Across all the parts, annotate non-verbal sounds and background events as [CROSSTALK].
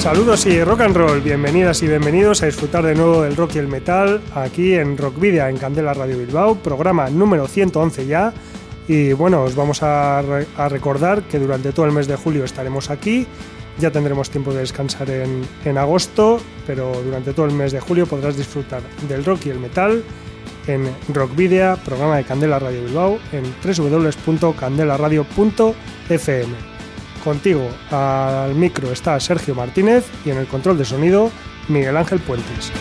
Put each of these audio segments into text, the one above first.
Saludos y rock and roll, bienvenidas y bienvenidos a disfrutar de nuevo del rock y el metal aquí en Rockvidia en Candela Radio Bilbao, programa número 111 ya. Y bueno, os vamos a, recordar que durante todo el mes de julio estaremos aquí, ya tendremos tiempo de descansar en, agosto, pero durante todo el mes de julio podrás disfrutar del rock y el metal en Rockvidia, programa de Candela Radio Bilbao, en www.candelaradio.fm. Contigo al micro está Sergio Martínez y en el control de sonido Miguel Ángel Puentes.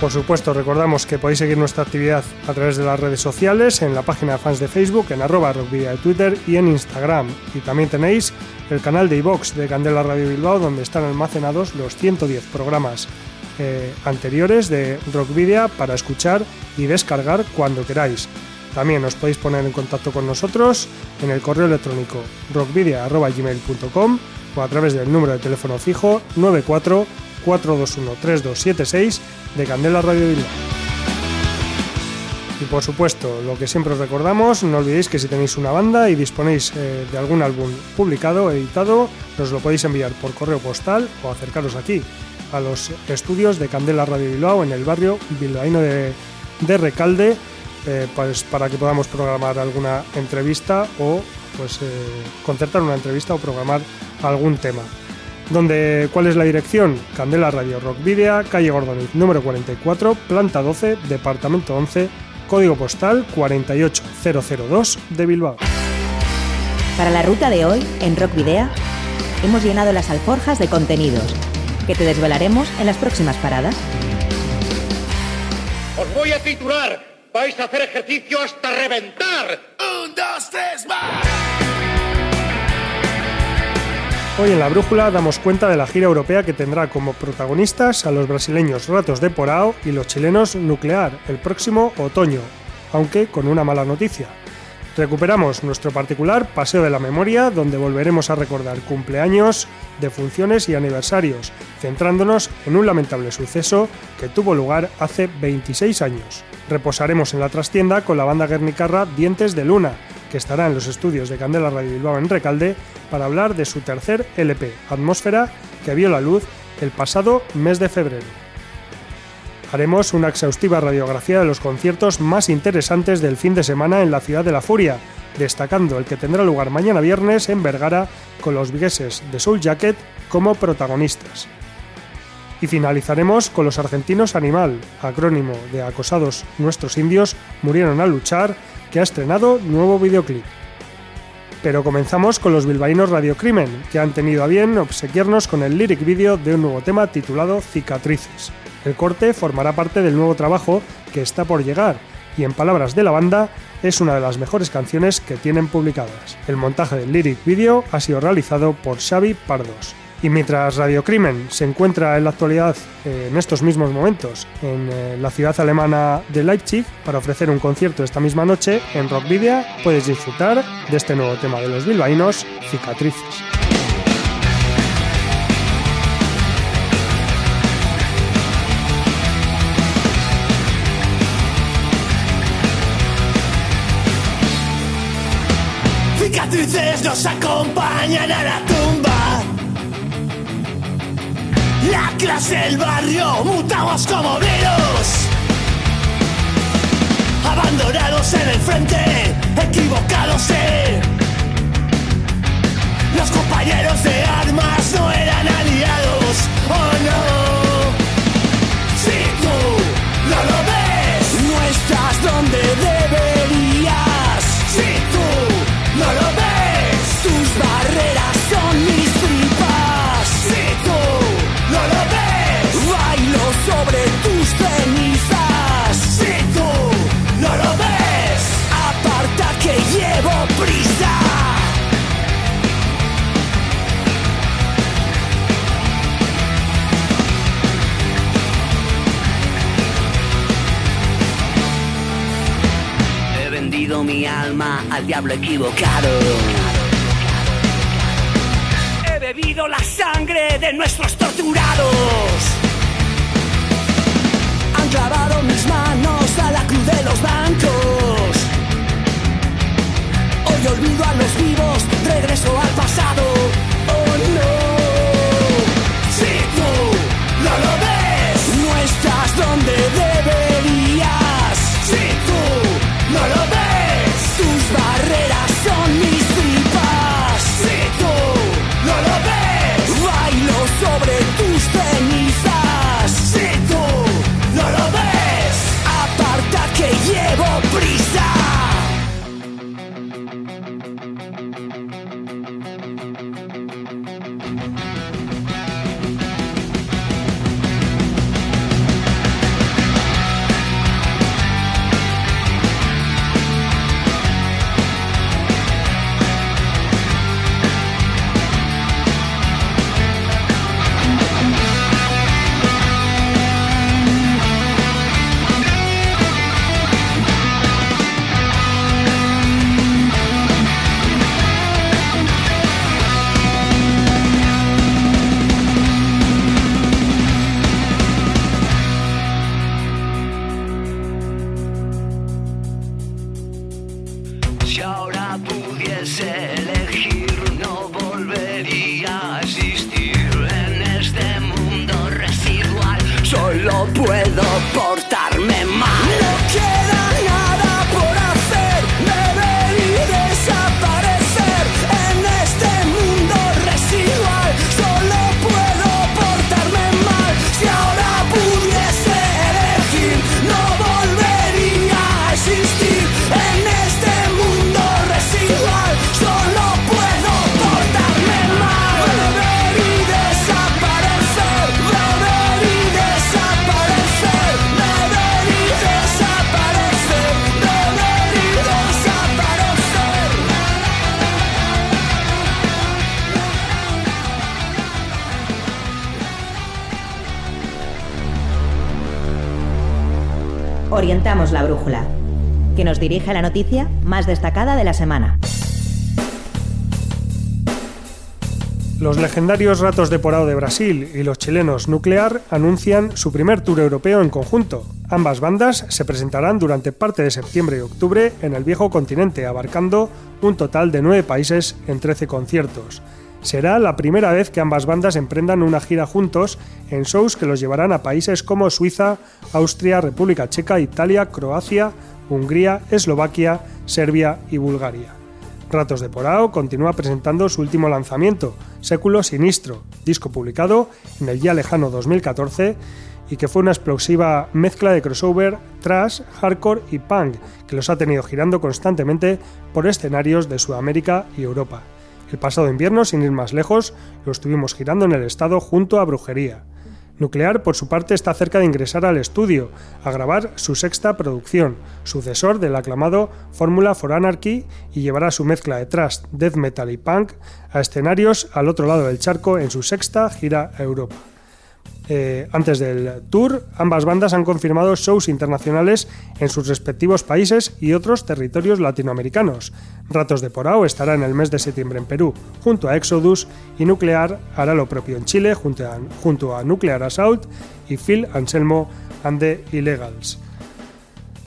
Por supuesto, recordamos que podéis seguir nuestra actividad a través de las redes sociales, en la página de fans de Facebook, en arroba rockvidia de Twitter y en Instagram. Y también tenéis el canal de iVox de Candela Radio Bilbao, donde están almacenados los 110 programas eh, anteriores de Rockvidia para escuchar y descargar cuando queráis. También os podéis poner en contacto con nosotros en el correo electrónico rockvidia.gmail.com o a través del número de teléfono fijo 94 421 3276 de Candela Radio Bilbao. Y por supuesto, lo que siempre os recordamos, no olvidéis que si tenéis una banda y disponéis eh, de algún álbum publicado, editado, nos lo podéis enviar por correo postal o acercaros aquí a los estudios de Candela Radio Bilbao en el barrio bilbaíno de, de Recalde eh, pues para que podamos programar alguna entrevista o pues eh, concertar una entrevista o programar algún tema. Donde, ¿Cuál es la dirección? Candela Radio Rock Video, calle Gordoniz, número 44, planta 12, departamento 11, código postal 48002 de Bilbao. Para la ruta de hoy, en Rock Video, hemos llenado las alforjas de contenidos que te desvelaremos en las próximas paradas. Os voy a titular vais a hacer ejercicio hasta reventar. Un, dos, tres, más. Hoy en la brújula damos cuenta de la gira europea que tendrá como protagonistas a los brasileños Ratos de Porao y los chilenos Nuclear el próximo otoño, aunque con una mala noticia. Recuperamos nuestro particular Paseo de la Memoria, donde volveremos a recordar cumpleaños, defunciones y aniversarios, centrándonos en un lamentable suceso que tuvo lugar hace 26 años. Reposaremos en la trastienda con la banda guernicarra Dientes de Luna, que estará en los estudios de Candela Radio Bilbao en Recalde para hablar de su tercer LP, Atmósfera, que vio la luz el pasado mes de febrero haremos una exhaustiva radiografía de los conciertos más interesantes del fin de semana en la ciudad de la Furia, destacando el que tendrá lugar mañana viernes en Vergara con los vigueses de Soul Jacket como protagonistas. Y finalizaremos con los argentinos Animal, acrónimo de Acosados Nuestros Indios Murieron al Luchar, que ha estrenado nuevo videoclip. Pero comenzamos con los bilbaínos Radiocrimen, que han tenido a bien obsequiarnos con el lyric video de un nuevo tema titulado Cicatrices. El corte formará parte del nuevo trabajo que está por llegar y en palabras de la banda es una de las mejores canciones que tienen publicadas. El montaje del lyric video ha sido realizado por Xavi Pardos. Y mientras Radio Crimen se encuentra en la actualidad, eh, en estos mismos momentos, en eh, la ciudad alemana de Leipzig, para ofrecer un concierto esta misma noche, en Rock Video puedes disfrutar de este nuevo tema de los bilbaínos, Cicatrices. cicatrices nos acompañan a la tumba. La clase del barrio mutamos como virus. Abandonados en el frente, equivocados en. Equivocado. Ahora pudiese elegir, no volvería a existir en este mundo residual. Solo puedo portarme La brújula, que nos dirige a la noticia más destacada de la semana. Los legendarios Ratos de Porao de Brasil y los chilenos Nuclear anuncian su primer tour europeo en conjunto. Ambas bandas se presentarán durante parte de septiembre y octubre en el viejo continente, abarcando un total de nueve países en 13 conciertos. Será la primera vez que ambas bandas emprendan una gira juntos en shows que los llevarán a países como Suiza, Austria, República Checa, Italia, Croacia, Hungría, Eslovaquia, Serbia y Bulgaria. Ratos de Porao continúa presentando su último lanzamiento, Século Sinistro, disco publicado en el ya lejano 2014 y que fue una explosiva mezcla de crossover, thrash, hardcore y punk que los ha tenido girando constantemente por escenarios de Sudamérica y Europa. El pasado invierno, sin ir más lejos, lo estuvimos girando en el estado junto a Brujería. Nuclear, por su parte, está cerca de ingresar al estudio, a grabar su sexta producción, sucesor del aclamado Fórmula for Anarchy, y llevará su mezcla de thrash, death metal y punk a escenarios al otro lado del charco en su sexta gira a Europa. Eh, antes del tour, ambas bandas han confirmado shows internacionales en sus respectivos países y otros territorios latinoamericanos. Ratos de Porao estará en el mes de septiembre en Perú, junto a Exodus, y Nuclear hará lo propio en Chile, junto a, junto a Nuclear Assault y Phil Anselmo and the Illegals.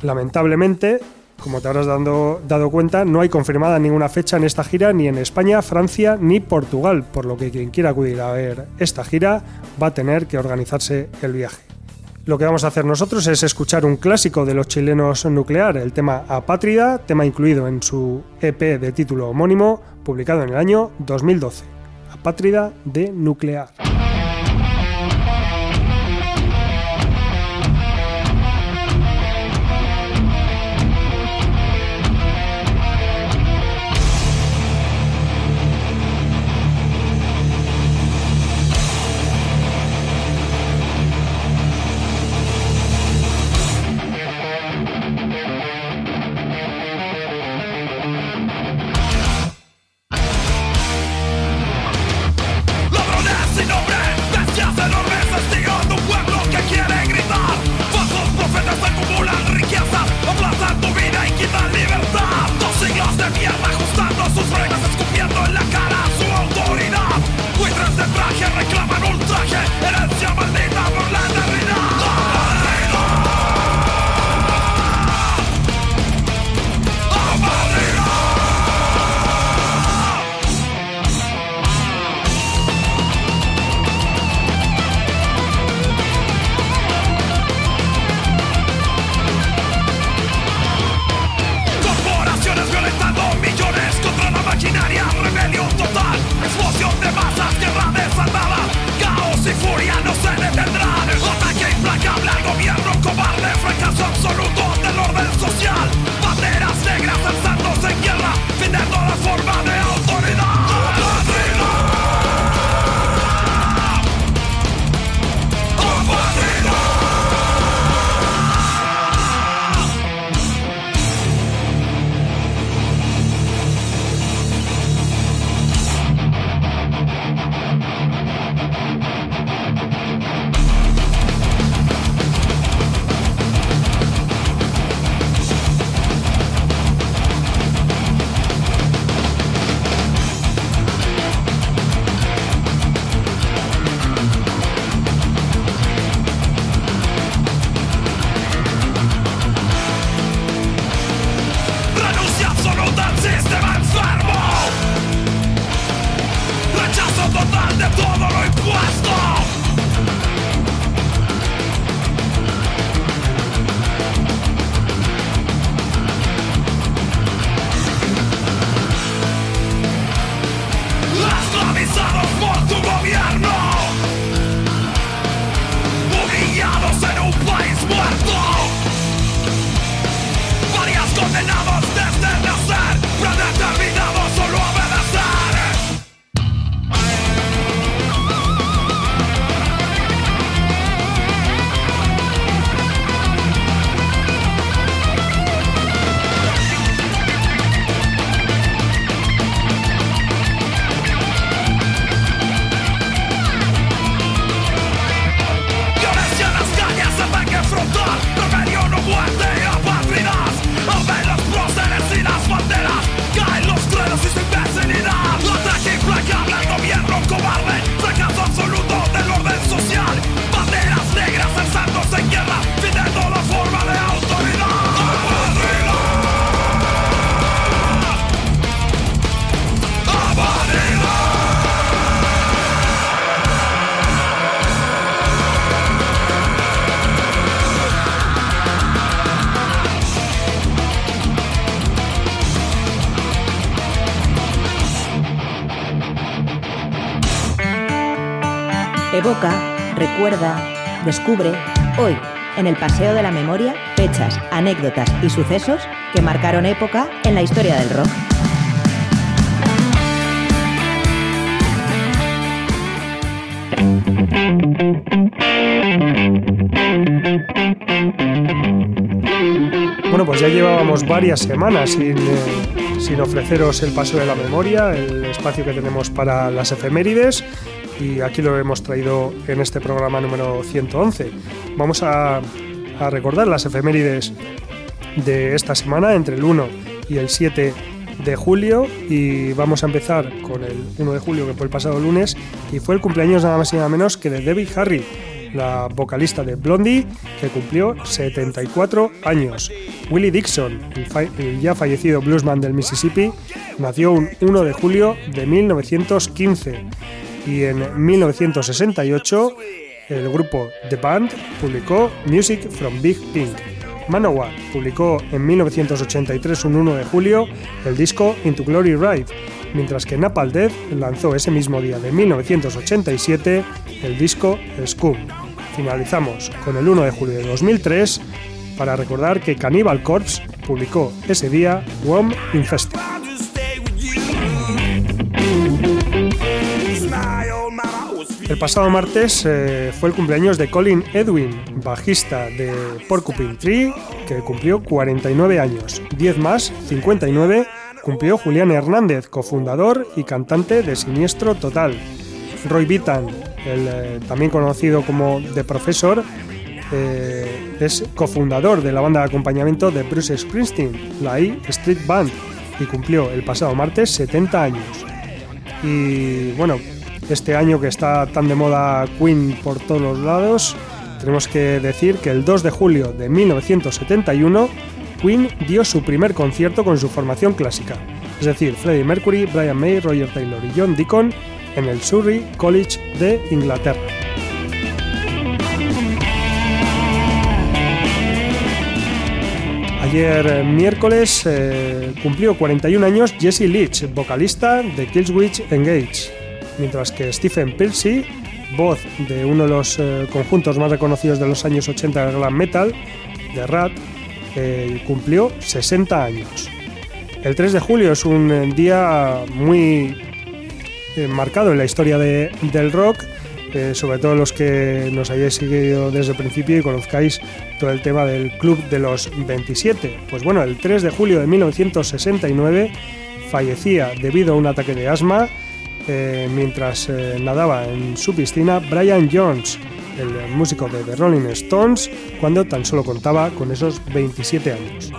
Lamentablemente, como te habrás dado, cuenta, no hay confirmada ninguna fecha en esta gira ni en España, Francia ni Portugal, por lo que quien quiera acudir a ver esta gira va a tener que organizarse el viaje. Lo que vamos a hacer nosotros es escuchar un clásico de los chilenos nuclear, el tema Apátrida, tema incluido en su EP de título homónimo, publicado en el año 2012. Apátrida de Nuclear. Recuerda, descubre, hoy, en el Paseo de la Memoria, fechas, anécdotas y sucesos que marcaron época en la historia del rock. Bueno, pues ya llevábamos varias semanas sin, eh, sin ofreceros el paso de la memoria, el espacio que tenemos para las efemérides, y aquí lo hemos traído en este programa número 111. Vamos a, recordar las efemérides de esta semana, entre el 1 y el 7 de julio, y vamos a empezar con el 1 de julio, que fue el pasado lunes, y fue el cumpleaños nada más y nada menos que de Debbie Harry, la vocalista de Blondie, que cumplió 74 años. Willie Dixon, el ya fallecido bluesman del Mississippi, nació un 1 de julio de 1915 y en 1968 el grupo The Band publicó Music from Big Pink. Manowar publicó en 1983, un 1 de julio, el disco Into Glory Ride, mientras que Napalm Death lanzó ese mismo día de 1987 el disco Scum. Finalizamos con el 1 de julio de 2003 para recordar que Cannibal Corpse publicó ese día Worm Infested. El pasado martes eh, fue el cumpleaños de Colin Edwin, bajista de Porcupine Tree, que cumplió 49 años. 10 más, 59, cumplió Julián Hernández, cofundador y cantante de Siniestro Total. Roy Bitan, el, eh, también conocido como The Professor, eh, es cofundador de la banda de acompañamiento de Bruce Springsteen, la E Street Band, y cumplió el pasado martes 70 años. Y bueno, este año que está tan de moda Queen por todos los lados, tenemos que decir que el 2 de julio de 1971 Queen dio su primer concierto con su formación clásica, es decir, Freddie Mercury, Brian May, Roger Taylor y John Deacon en el Surrey College de Inglaterra. Ayer eh, miércoles eh, cumplió 41 años Jesse Leach, vocalista de Killswitch Engage, mientras que Stephen Pilsey, voz de uno de los eh, conjuntos más reconocidos de los años 80 del glam metal, de Rat, eh, cumplió 60 años. El 3 de julio es un eh, día muy eh, marcado en la historia de- del rock, sobre todo los que nos hayáis seguido desde el principio y conozcáis todo el tema del Club de los 27. Pues bueno, el 3 de julio de 1969 fallecía debido a un ataque de asma eh, mientras eh, nadaba en su piscina Brian Jones, el músico de The Rolling Stones, cuando tan solo contaba con esos 27 años.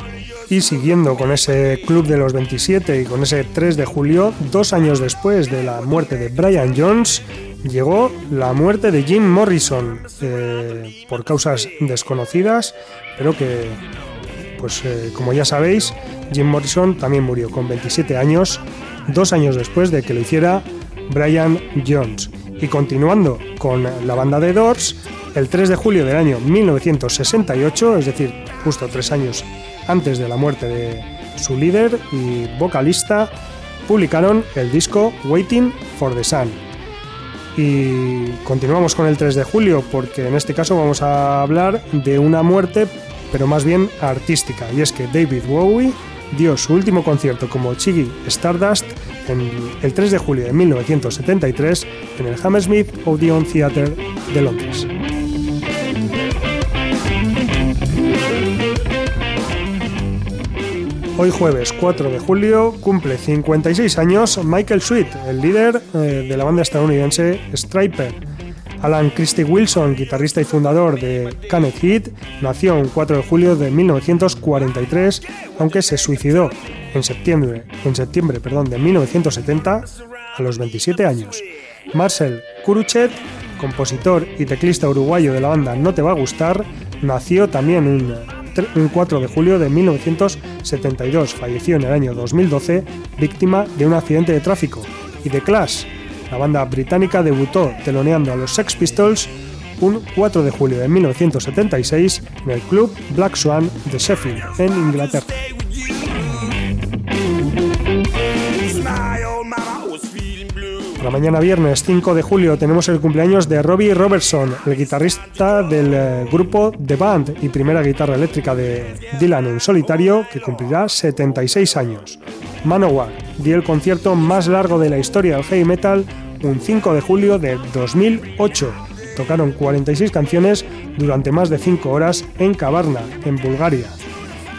Y siguiendo con ese club de los 27 y con ese 3 de julio, dos años después de la muerte de Brian Jones, llegó la muerte de Jim Morrison eh, por causas desconocidas, pero que, pues eh, como ya sabéis, Jim Morrison también murió con 27 años, dos años después de que lo hiciera Brian Jones. Y continuando con la banda de Doors, el 3 de julio del año 1968, es decir, justo tres años antes de la muerte de su líder y vocalista, publicaron el disco Waiting for the Sun. Y continuamos con el 3 de julio porque en este caso vamos a hablar de una muerte, pero más bien artística, y es que David Bowie dio su último concierto como Chiggy Stardust el 3 de julio de 1973 en el Hammersmith Odeon Theatre de Londres. Hoy jueves 4 de julio cumple 56 años Michael Sweet, el líder eh, de la banda estadounidense Striper. Alan Christie Wilson, guitarrista y fundador de Canet Heat, nació el 4 de julio de 1943, aunque se suicidó en septiembre, en septiembre perdón, de 1970 a los 27 años. Marcel Kuruchet, compositor y teclista uruguayo de la banda No Te Va a Gustar, nació también un un 4 de julio de 1972. Falleció en el año 2012 víctima de un accidente de tráfico. Y The Clash, la banda británica, debutó teloneando a los Sex Pistols un 4 de julio de 1976 en el club Black Swan de Sheffield, en Inglaterra. Para mañana viernes 5 de julio tenemos el cumpleaños de Robbie Robertson, el guitarrista del eh, grupo The Band y primera guitarra eléctrica de Dylan en solitario, que cumplirá 76 años. Manowar dio el concierto más largo de la historia del heavy metal un 5 de julio de 2008. Tocaron 46 canciones durante más de 5 horas en Kavarna, en Bulgaria.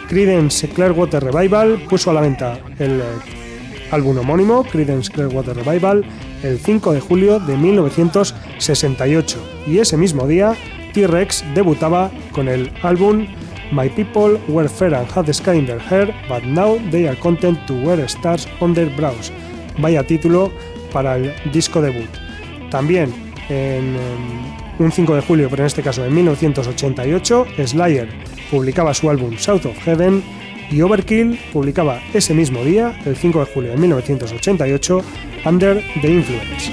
Creedence Clearwater Revival puso a la venta el eh, álbum homónimo, Creedence Clearwater Revival, el 5 de julio de 1968 y ese mismo día T-Rex debutaba con el álbum My People Were Fair and Had the Sky in Their Hair, but now they are content to wear stars on their brows. Vaya título para el disco debut. También en um, un 5 de julio, pero en este caso en 1988, Slayer publicaba su álbum South of Heaven y Overkill publicaba ese mismo día, el 5 de julio de 1988, Under the Influence.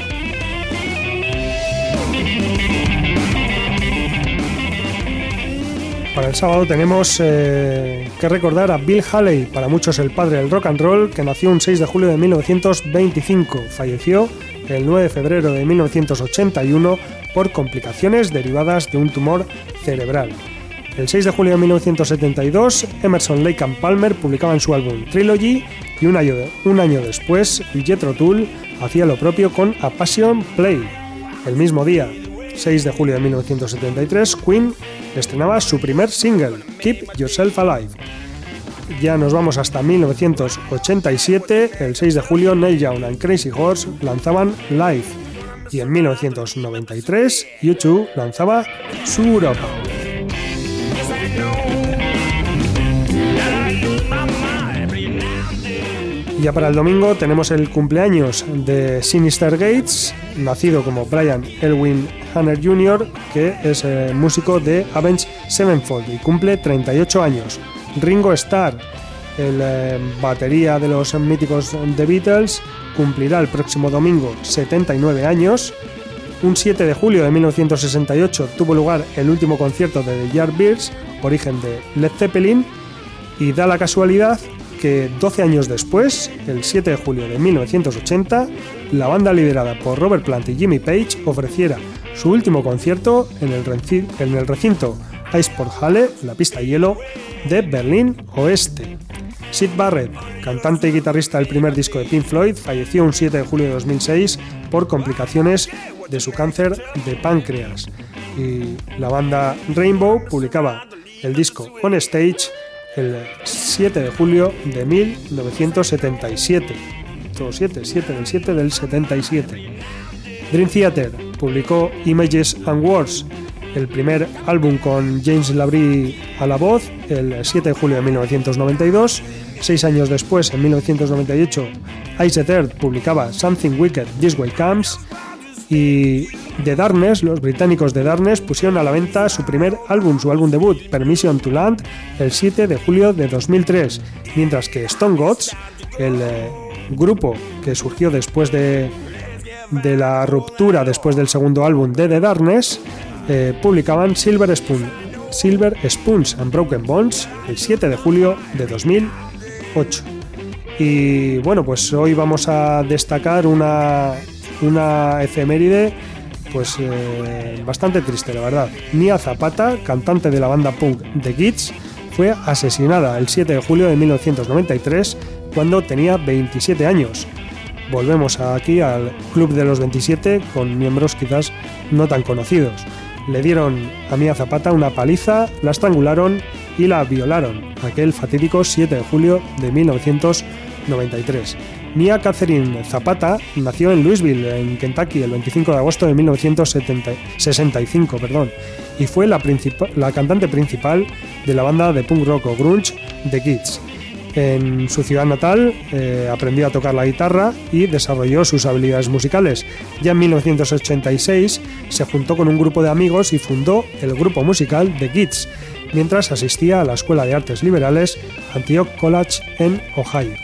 Para el sábado tenemos eh, que recordar a Bill Haley, para muchos el padre del rock and roll, que nació un 6 de julio de 1925. Falleció el 9 de febrero de 1981 por complicaciones derivadas de un tumor cerebral. El 6 de julio de 1972, Emerson Lake and Palmer publicaban su álbum Trilogy y un año, un año después, Jethro Tull hacía lo propio con A Passion Play. El mismo día, 6 de julio de 1973, Queen estrenaba su primer single, Keep Yourself Alive. Ya nos vamos hasta 1987, el 6 de julio Neil Young and Crazy Horse lanzaban Live y en 1993 YouTube lanzaba su Europa. Ya para el domingo tenemos el cumpleaños de Sinister Gates, nacido como Brian Elwin Hanner Jr., que es eh, músico de Avenged Sevenfold y cumple 38 años. Ringo Starr, el eh, batería de los míticos The Beatles, cumplirá el próximo domingo 79 años. Un 7 de julio de 1968 tuvo lugar el último concierto de The Yardbirds, origen de Led Zeppelin, y da la casualidad que 12 años después, el 7 de julio de 1980, la banda liderada por Robert Plant y Jimmy Page ofreciera su último concierto en el, en el recinto Iceport Halle, la pista hielo, de Berlín Oeste. Sid Barrett, cantante y guitarrista del primer disco de Pink Floyd, falleció un 7 de julio de 2006 por complicaciones de su cáncer de páncreas. Y la banda Rainbow publicaba el disco On Stage el 7 de julio de 1977. Todo 7, 7 del 7 del 77. Dream Theater publicó Images and Words, el primer álbum con James Labrie a la voz, el 7 de julio de 1992. Seis años después, en 1998, Ice Earth publicaba Something Wicked This Way Comes y The Darkness, los británicos de Darkness, pusieron a la venta su primer álbum, su álbum debut, Permission to Land, el 7 de julio de 2003, mientras que Stone Gods, el eh, grupo que surgió después de de la ruptura después del segundo álbum de The Darkness, eh, publicaban Silver Silver Spoons and Broken Bones el 7 de julio de 2008. Y bueno, pues hoy vamos a destacar una, una efeméride pues eh, bastante triste, la verdad. Nia Zapata, cantante de la banda punk The Kids, fue asesinada el 7 de julio de 1993 cuando tenía 27 años. Volvemos aquí al Club de los 27 con miembros quizás no tan conocidos. Le dieron a Mia Zapata una paliza, la estrangularon y la violaron aquel fatídico 7 de julio de 1993. Mia Catherine Zapata nació en Louisville, en Kentucky, el 25 de agosto de 1965 perdón, y fue la, la cantante principal de la banda de punk rock o grunge The Kids. En su ciudad natal eh, aprendió a tocar la guitarra y desarrolló sus habilidades musicales. Ya en 1986 se juntó con un grupo de amigos y fundó el grupo musical The Kids, mientras asistía a la Escuela de Artes Liberales Antioch College en Ohio.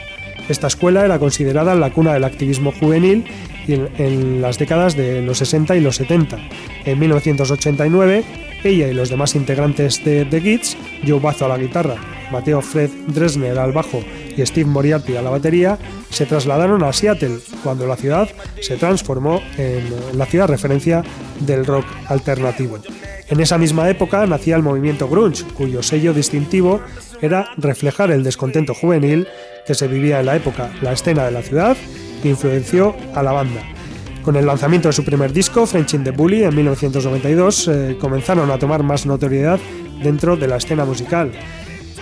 Esta escuela era considerada la cuna del activismo juvenil en, las décadas de los 60 y los 70. En 1989, ella y los demás integrantes de The Kids, Joe Bazo a la guitarra, Mateo Fred Dresner al bajo y Steve Moriarty a la batería, se trasladaron a Seattle, cuando la ciudad se transformó en la ciudad referencia del rock alternativo. En esa misma época nacía el movimiento grunge, cuyo sello distintivo era reflejar el descontento juvenil que se vivía en la época. La escena de la ciudad influenció a la banda. Con el lanzamiento de su primer disco, French in the Bully, en 1992, eh, comenzaron a tomar más notoriedad dentro de la escena musical.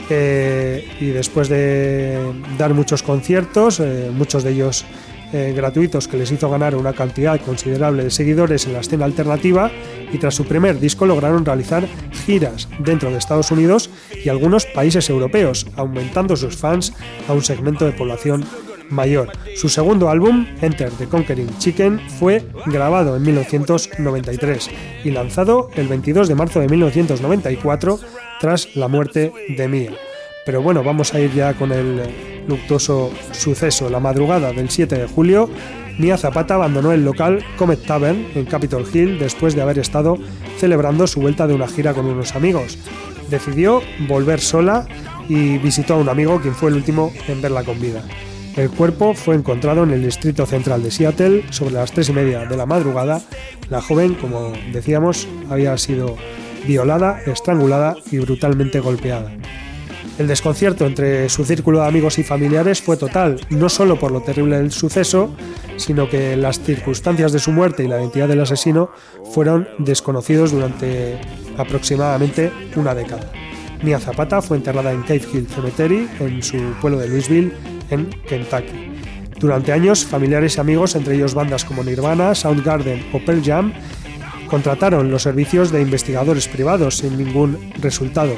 Eh, y después de dar muchos conciertos, eh, muchos de ellos eh, gratuitos que les hizo ganar una cantidad considerable de seguidores en la escena alternativa y tras su primer disco lograron realizar giras dentro de Estados Unidos y algunos países europeos, aumentando sus fans a un segmento de población mayor. Su segundo álbum, Enter the Conquering Chicken, fue grabado en 1993 y lanzado el 22 de marzo de 1994 tras la muerte de Mia. Pero bueno, vamos a ir ya con el luctuoso suceso. La madrugada del 7 de julio, Mia Zapata abandonó el local Comet Tavern en Capitol Hill después de haber estado celebrando su vuelta de una gira con unos amigos. Decidió volver sola y visitó a un amigo quien fue el último en verla con vida. El cuerpo fue encontrado en el distrito central de Seattle sobre las tres y media de la madrugada. La joven, como decíamos, había sido violada, estrangulada y brutalmente golpeada. El desconcierto entre su círculo de amigos y familiares fue total, no solo por lo terrible del suceso, sino que las circunstancias de su muerte y la identidad del asesino fueron desconocidos durante aproximadamente una década. Mia Zapata fue enterrada en Cave Hill Cemetery, en su pueblo de Louisville, en Kentucky. Durante años, familiares y amigos, entre ellos bandas como Nirvana, Soundgarden o Pearl Jam, contrataron los servicios de investigadores privados sin ningún resultado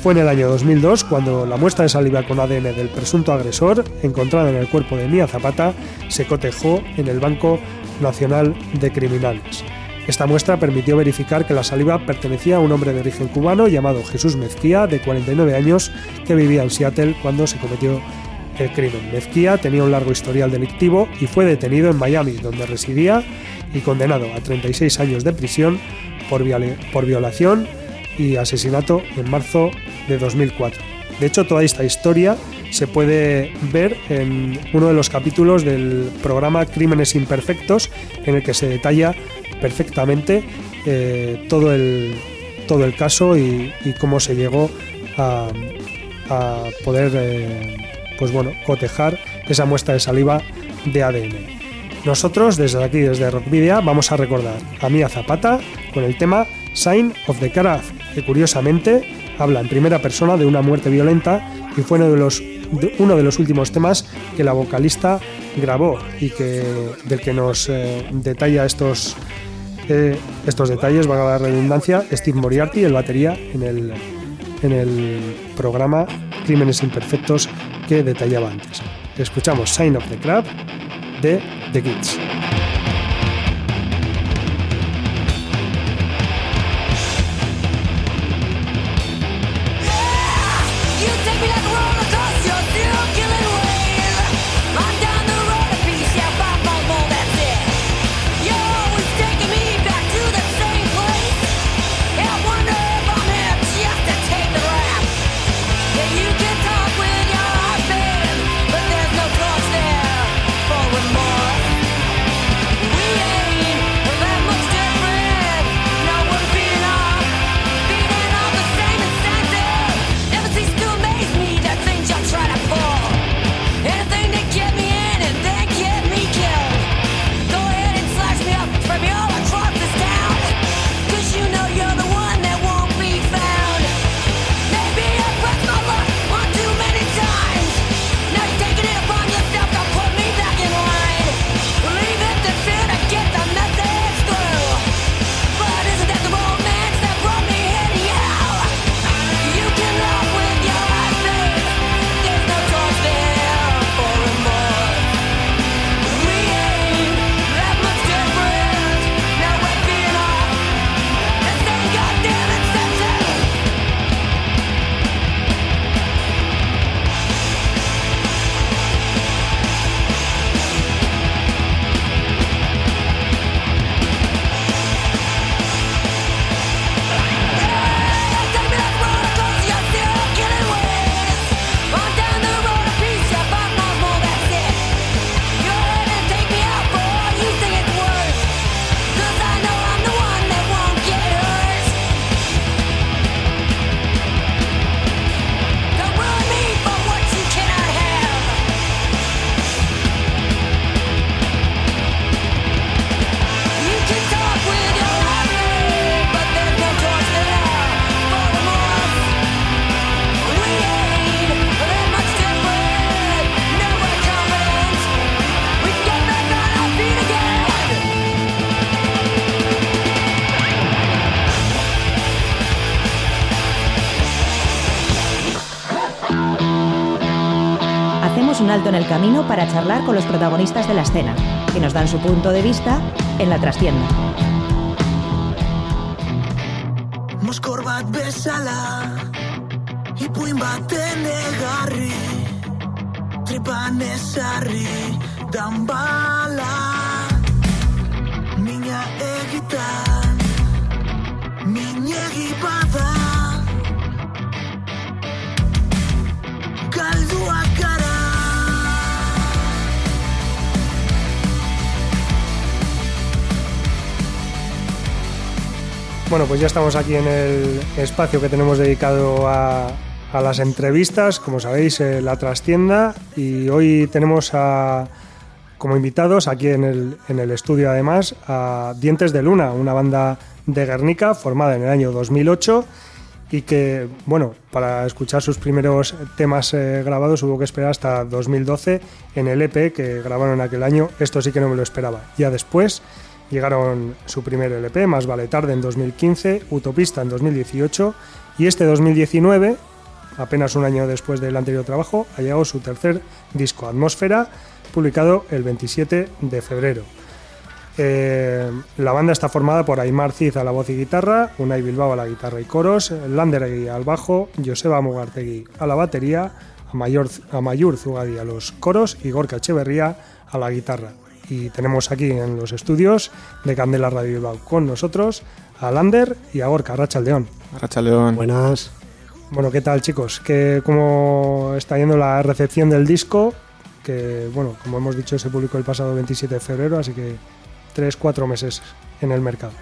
fue en el año 2002 cuando la muestra de saliva con ADN del presunto agresor, encontrada en el cuerpo de Mía Zapata, se cotejó en el Banco Nacional de Criminales. Esta muestra permitió verificar que la saliva pertenecía a un hombre de origen cubano llamado Jesús Mezquía, de 49 años, que vivía en Seattle cuando se cometió el crimen. Mezquía tenía un largo historial delictivo y fue detenido en Miami, donde residía, y condenado a 36 años de prisión por, violación y asesinato en marzo de 2004. De hecho, toda esta historia se puede ver en uno de los capítulos del programa Crímenes Imperfectos, en el que se detalla perfectamente eh, todo, el, todo el caso y, cómo se llegó a, poder eh, pues bueno, cotejar esa muestra de saliva de ADN. Nosotros desde aquí, desde Rockvidia, vamos a recordar a Mía Zapata con el tema Sign of the Carafe que curiosamente habla en primera persona de una muerte violenta y fue uno de los, uno de los últimos temas que la vocalista grabó y que, del que nos eh, detalla estos, eh, estos detalles, valga la redundancia, Steve Moriarty, el batería, en el, en el programa Crímenes Imperfectos que detallaba antes. Escuchamos Sign of the Crab de The Kids. El camino para charlar con los protagonistas de la escena, que nos dan su punto de vista en la trastienda. Moskor bat bezala Ipuin baten egarri Tripan ezarri Dan bala Mina egitan Minegi bada Galduak gara Bueno, pues ya estamos aquí en el espacio que tenemos dedicado a, las entrevistas, como sabéis, eh, la trastienda, y hoy tenemos a, como invitados aquí en el, en el estudio además a Dientes de Luna, una banda de Guernica formada en el año 2008 y que, bueno, para escuchar sus primeros temas eh, grabados hubo que esperar hasta 2012 en el EP que grabaron aquel año. Esto sí que no me lo esperaba. Ya después llegaron su primer LP, Más vale tarde en 2015, Utopista en 2018 y este 2019, apenas un año después del anterior trabajo, ha llegado su tercer disco, Atmósfera, publicado el 27 de febrero. Eh, la banda está formada por Aymar Cid a la voz y guitarra, Unai Bilbao a la guitarra y coros, Landeregui al bajo, Joseba Mugartegui a la batería, Amayor, Amayur Zugadi a los coros y Gorka Echeverría a la guitarra. Y tenemos aquí en los estudios de Candela Radio Bilbao con nosotros a Lander y a Gorka Racha León. Racha León. Buenas. Bueno, ¿qué tal chicos? ¿Qué, ¿Cómo está yendo la recepción del disco? Que, bueno, como hemos dicho, se publicó el pasado 27 de febrero, así que 3-4 meses en el mercado.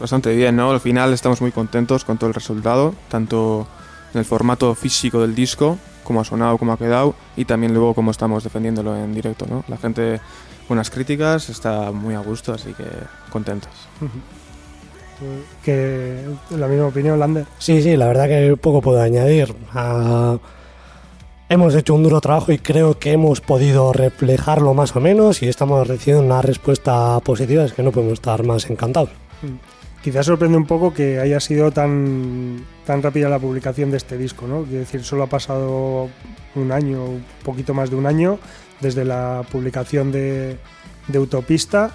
Bastante bien, ¿no? Al final estamos muy contentos con todo el resultado, tanto en el formato físico del disco, cómo ha sonado, cómo ha quedado, y también luego cómo estamos defendiéndolo en directo, ¿no? La gente, buenas críticas, está muy a gusto, así que contentos. [LAUGHS] que la misma opinión, Lander. Sí, sí, la verdad que poco puedo añadir. Ah, hemos hecho un duro trabajo y creo que hemos podido reflejarlo más o menos y estamos recibiendo una respuesta positiva, es que no podemos estar más encantados. Quizás sorprende un poco que haya sido tan, tan rápida la publicación de este disco, ¿no? Quiero decir, solo ha pasado un año, un poquito más de un año, desde la publicación de, de Utopista,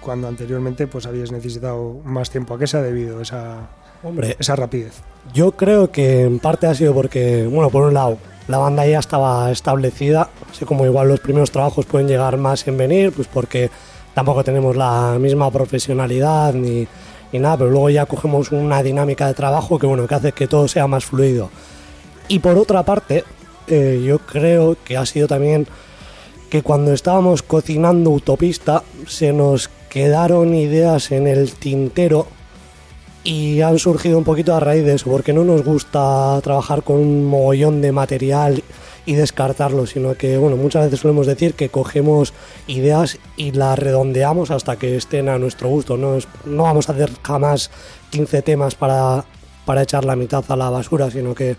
cuando anteriormente pues habíais necesitado más tiempo. ¿A qué se ha debido esa, Hombre, esa rapidez? yo creo que en parte ha sido porque, bueno, por un lado, la banda ya estaba establecida, así como igual los primeros trabajos pueden llegar más en venir, pues porque tampoco tenemos la misma profesionalidad ni, ni nada, pero luego ya cogemos una dinámica de trabajo que, bueno, que hace que todo sea más fluido. Y por otra parte, eh, yo creo que ha sido también que cuando estábamos cocinando Utopista se nos quedaron ideas en el tintero y han surgido un poquito a raíz de eso, porque no nos gusta trabajar con un mogollón de material y descartarlo, sino que, bueno, muchas veces solemos decir que cogemos ideas y las redondeamos hasta que estén a nuestro gusto. No, no vamos a hacer jamás 15 temas para, para echar la mitad a la basura, sino que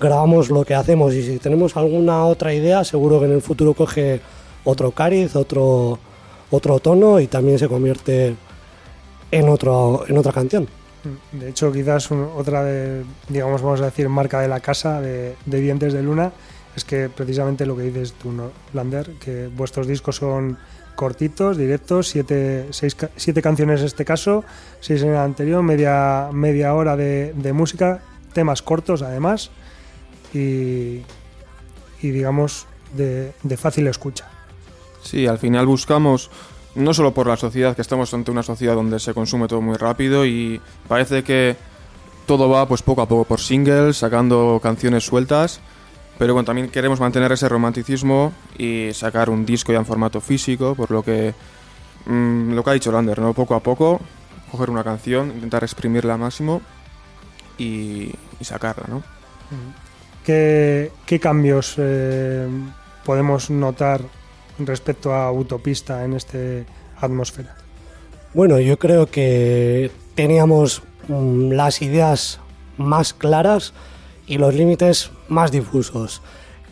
grabamos lo que hacemos y si tenemos alguna otra idea, seguro que en el futuro coge otro cariz, otro, otro tono y también se convierte en, otro, en otra canción. De hecho, quizás un- otra de, digamos, vamos a decir, marca de la casa de, de Dientes de Luna es que precisamente lo que dices tú, ¿no, Lander, que vuestros discos son cortitos, directos, siete, seis siete canciones en este caso, seis en el anterior, media, media hora de, de música, temas cortos además y, y digamos, de, de fácil escucha. Sí, al final buscamos, no solo por la sociedad, que estamos ante una sociedad donde se consume todo muy rápido y parece que todo va pues poco a poco por singles, sacando canciones sueltas, pero bueno, también queremos mantener ese romanticismo y sacar un disco ya en formato físico, por lo que mm, lo que ha dicho Lander, ¿no? Poco a poco, coger una canción, intentar exprimirla al máximo y, y sacarla, ¿no? ¿Qué, cambios eh, podemos notar respecto a Utopista en este atmósfera? Bueno, yo creo que teníamos mm, las ideas más claras y los límites más difusos.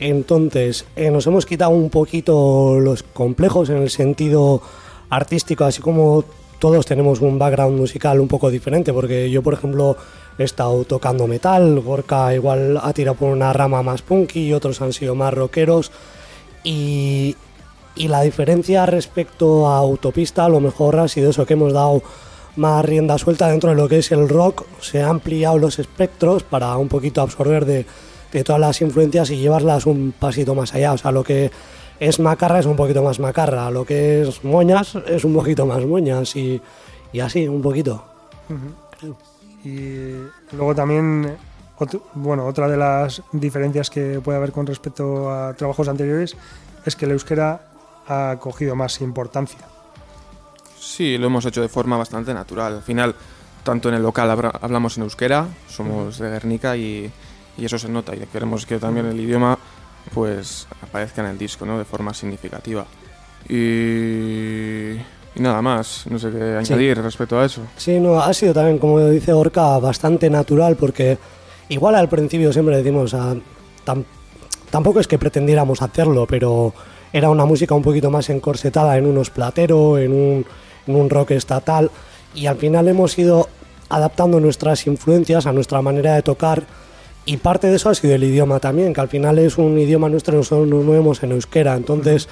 Entonces, eh, nos hemos quitado un poquito los complejos en el sentido artístico, así como todos tenemos un background musical un poco diferente, porque yo, por ejemplo, he estado tocando metal, Gorka igual ha tirado por una rama más punky otros han sido más rockeros. Y, la diferencia respecto a Autopista a lo mejor ha sido eso que hemos dado más rienda suelta dentro de lo que es el rock, se han ampliado los espectros para un poquito absorber de, todas las influencias y llevarlas un pasito más allá. O sea, lo que es macarra es un poquito más macarra, lo que es moñas es un poquito más moñas y así, un poquito. Y luego también, bueno, otra de las diferencias que puede haber con respecto a trabajos anteriores es que el euskera ha cogido más importancia. Sí, lo hemos hecho de forma bastante natural. Al final, tanto en el local hablamos en euskera, somos de Guernica y, y eso se nota. Y queremos que también el idioma pues aparezca en el disco, ¿no? De forma significativa. Y, y nada más, no sé qué Sí. añadir respecto a eso. Sí, no, ha sido también, como dice Orca, bastante natural porque igual al principio siempre decimos, ah, tam- tampoco es que pretendiéramos hacerlo, pero era una música un poquito más encorsetada en unos platero, en un, en un rock estatal y al final hemos ido adaptando nuestras influencias a nuestra manera de tocar y parte de eso ha sido el idioma también, que al final es un idioma nuestro, nosotros nos movemos en euskera, entonces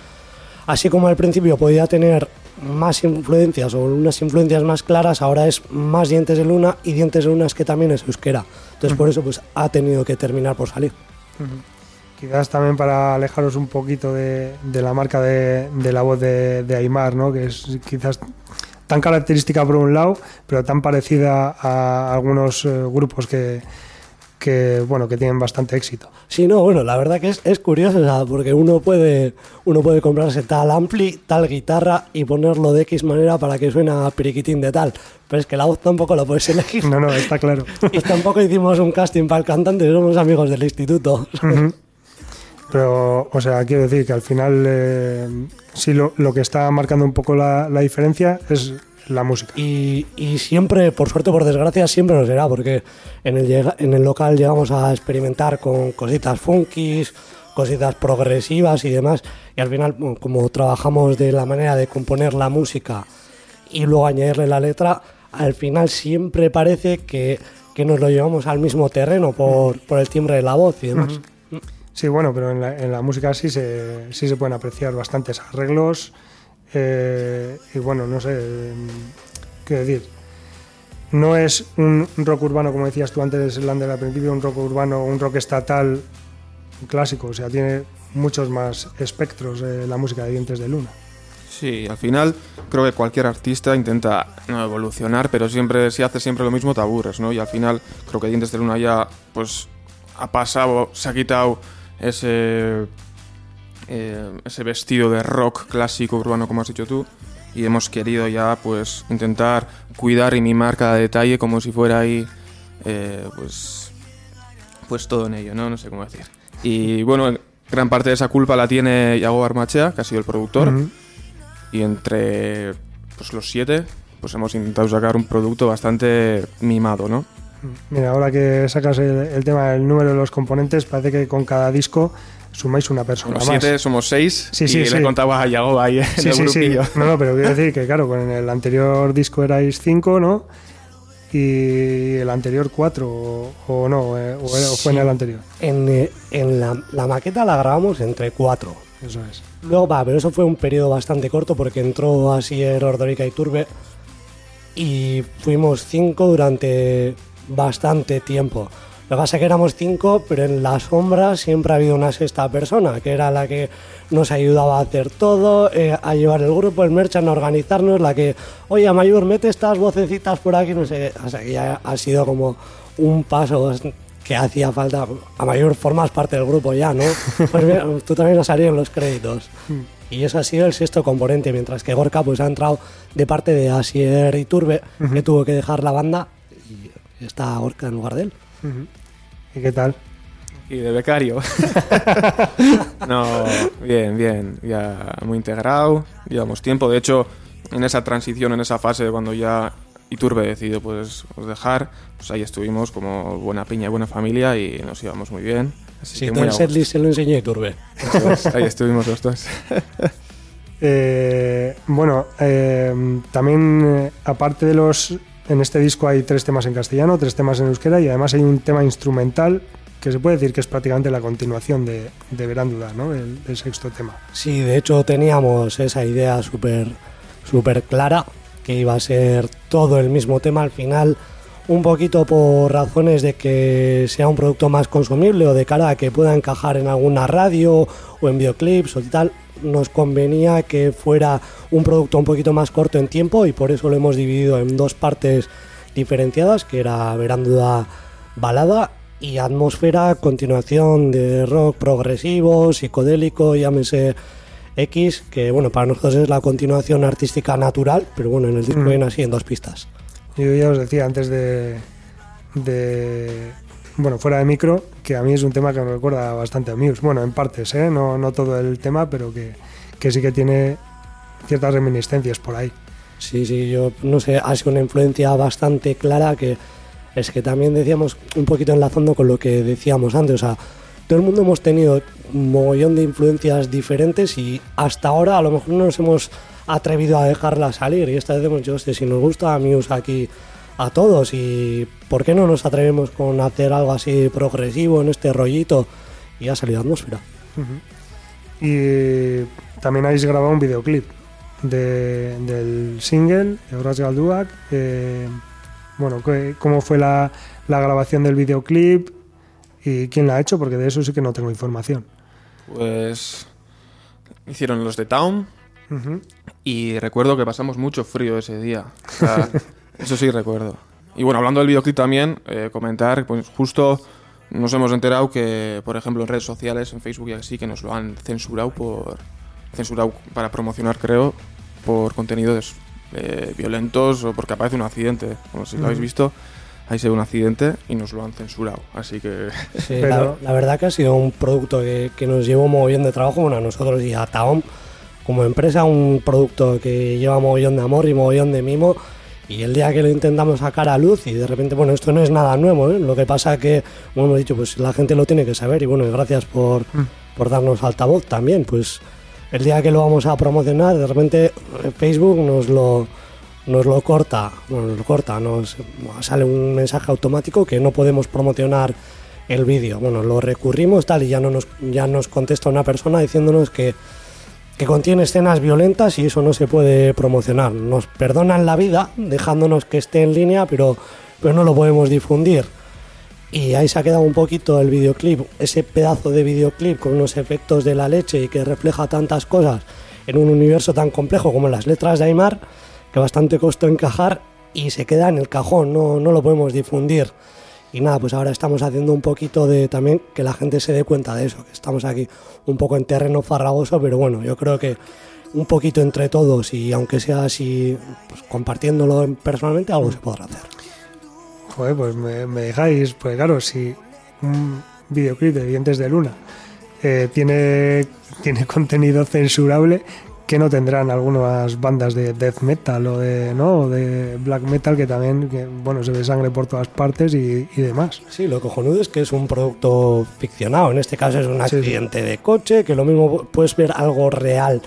así como al principio podía tener más influencias o unas influencias más claras, ahora es más dientes de luna y dientes de luna es que también es euskera. Entonces por eso pues ha tenido que terminar por salir. Quizás también para alejaros un poquito de, de la marca de, de la voz de, de Aymar, ¿no? que es quizás tan característica por un lado, pero tan parecida a algunos eh, grupos que, que, bueno, que tienen bastante éxito. Sí, no, bueno, la verdad que es, es curioso, sea, porque uno puede, uno puede comprarse tal ampli, tal guitarra y ponerlo de X manera para que suene a periquitín de tal. Pero es que la voz tampoco lo puedes elegir. No, no, está claro. Y [LAUGHS] tampoco hicimos un casting para el cantante, somos amigos del instituto. Pero, o sea, quiero decir que al final eh, sí lo, lo que está marcando un poco la, la diferencia es la música. Y, y siempre, por suerte o por desgracia, siempre lo será, porque en el, llega- en el local llegamos a experimentar con cositas funkis, cositas progresivas y demás. Y al final, como trabajamos de la manera de componer la música y luego añadirle la letra, al final siempre parece que, que nos lo llevamos al mismo terreno por, por el timbre de la voz y demás. Sí, bueno, pero en la, en la música sí se, sí se pueden apreciar bastantes arreglos. Eh, y bueno, no sé, eh, qué decir. No es un rock urbano, como decías tú antes, Lander, al principio, un rock urbano, un rock estatal clásico. O sea, tiene muchos más espectros eh, la música de Dientes de Luna. Sí, al final creo que cualquier artista intenta no evolucionar, pero siempre si hace siempre lo mismo te aburres, ¿no? Y al final creo que Dientes de Luna ya pues ha pasado, se ha quitado ese eh, ese vestido de rock clásico urbano como has dicho tú y hemos querido ya pues intentar cuidar y mimar cada detalle como si fuera ahí eh, pues pues todo en ello, ¿no? No sé cómo decir. Y bueno, gran parte de esa culpa la tiene Yago Armachea, que ha sido el productor y entre pues, los siete pues hemos intentado sacar un producto bastante mimado, ¿no? Mira, ahora que sacas el, el tema del número de los componentes, parece que con cada disco sumáis una persona Los más. siete somos seis Sí, y sí, le sí. contaba a Yago ahí en Sí, el sí, sí. grupillo. No, no, pero quiero decir que, claro, con el anterior disco erais cinco, ¿no? Y el anterior cuatro, o, o no, eh, o, fue en el anterior. En, eh, en la, la maqueta la grabamos entre cuatro. Eso es. Luego va, pero eso fue un periodo bastante corto porque entró así el Ordorica y Turbe y fuimos cinco durante bastante tiempo. Lo que pasa es que éramos cinco, pero en la sombra siempre ha habido una sexta persona, que era la que nos ayudaba a hacer todo, eh, a llevar el grupo, el merchan, a organizarnos, la que, oye, Mayor, mete estas vocecitas por aquí, no sé, o sea, que ya ha sido como un paso que hacía falta. A mayor formas parte del grupo ya, ¿no? [LAUGHS] Pues mira, tú también has salido en los créditos. Y eso ha sido el sexto componente, mientras que Gorka pues ha entrado de parte de Asier y Turbe, que tuvo que dejar la banda y está Gorka en lugar de él. ¿Y qué tal? Y de becario. [LAUGHS] no, bien, bien. Ya muy integrado. Llevamos tiempo. De hecho, en esa transición, en esa fase de cuando ya Iturbe decidió pues, pues dejar, pues ahí estuvimos como buena piña y buena familia y nos íbamos muy bien. Así Sí, que muy setlist se lo enseñó Iturbe. gusto. Eso es, Ahí estuvimos los dos. [LAUGHS] Eh, bueno, eh, también, eh, aparte de los. En este disco hay tres temas en castellano, tres temas en euskera y además hay un tema instrumental que se puede decir que es prácticamente la continuación de, de Veránduda, ¿no? El, sexto tema. Sí, de hecho teníamos esa idea súper súper clara, que iba a ser todo el mismo tema al final, un poquito por razones de que sea un producto más consumible o de cara a que pueda encajar en alguna radio o en videoclips o tal, nos convenía que fuera un producto un poquito más corto en tiempo y por eso lo hemos dividido en dos partes diferenciadas, que era Veránduda balada y atmósfera, continuación de rock progresivo, psicodélico, llámese X, que bueno, para nosotros es la continuación artística natural, pero bueno, en el disco Mm. viene así en dos pistas. Yo ya os decía antes de, de- Bueno, fuera de micro, que a mí es un tema que me recuerda bastante a Muse. Bueno, en partes, ¿eh? No, no todo el tema, pero que, que sí que tiene ciertas reminiscencias por ahí. Sí, sí, yo no sé, ha sido una influencia bastante clara que es que también decíamos un poquito enlazando con lo que decíamos antes, o sea, todo el mundo hemos tenido un mogollón de influencias diferentes y hasta ahora a lo mejor no nos hemos atrevido a dejarla salir y esta vez hemos dicho, "Hostia, si nos gusta Muse aquí a todos y ¿por qué no nos atrevemos con hacer algo así progresivo en este rollito? Y ha salido atmósfera. Y también habéis grabado un videoclip de- del single, Galduak. Eh, bueno, ¿qué- ¿cómo fue la, la grabación del videoclip? ¿Y quién la ha hecho? Porque de eso sí que no tengo información. Pues hicieron los de Town y recuerdo que pasamos mucho frío ese día. O sea, [LAUGHS] eso sí recuerdo. Y bueno, hablando del videoclip también, eh, comentar, pues justo nos hemos enterado que, por ejemplo, en redes sociales, en Facebook y así, que nos lo han censurado por censurado para promocionar, creo, por contenidos eh, violentos o porque aparece un accidente. Como si lo habéis visto, ahí se ve un accidente y nos lo han censurado. Así que Sí, [LAUGHS] Pero- la, la verdad que ha sido un producto que, que nos llevó mogollón de trabajo, bueno, a nosotros y a Taom como empresa, un producto que lleva mogollón de amor y mogollón de mimo. Y el día que lo intentamos sacar a luz y de repente, bueno, esto no es nada nuevo, ¿eh? lo que pasa que, como hemos dicho, pues la gente lo tiene que saber y bueno, gracias por, por darnos altavoz también, pues el día que lo vamos a promocionar, de repente eh, Facebook nos lo, nos lo corta, bueno, nos lo corta, nos sale un mensaje automático que no podemos promocionar el vídeo. Bueno, lo recurrimos tal y ya no nos ya nos contesta una persona diciéndonos que que contiene escenas violentas y eso no se puede promocionar. Nos perdonan la vida dejándonos que esté en línea, pero pero no lo podemos difundir. Y ahí se ha quedado un poquito el videoclip, ese pedazo de videoclip con unos efectos de la leche y que refleja tantas cosas en un universo tan complejo como las letras de Aymar, que bastante costó encajar y se queda en el cajón, no, no lo podemos difundir. Y nada, pues ahora estamos haciendo un poquito de también que la gente se dé cuenta de eso, que estamos aquí un poco en terreno farragoso, pero bueno, yo creo que un poquito entre todos y aunque sea así, pues compartiéndolo personalmente, algo se podrá hacer. Joder, pues me, me dejáis, pues claro, si un videoclip de Dientes de Luna eh, tiene, [LAUGHS] tiene contenido censurable, que no tendrán algunas bandas de death metal o de, ¿no? de black metal que también, que, bueno, se ve sangre por todas partes y, y demás. Sí, lo cojonudo es que es un producto ficcionado. En este caso es un Sí, sí. accidente de coche, que lo mismo puedes ver algo real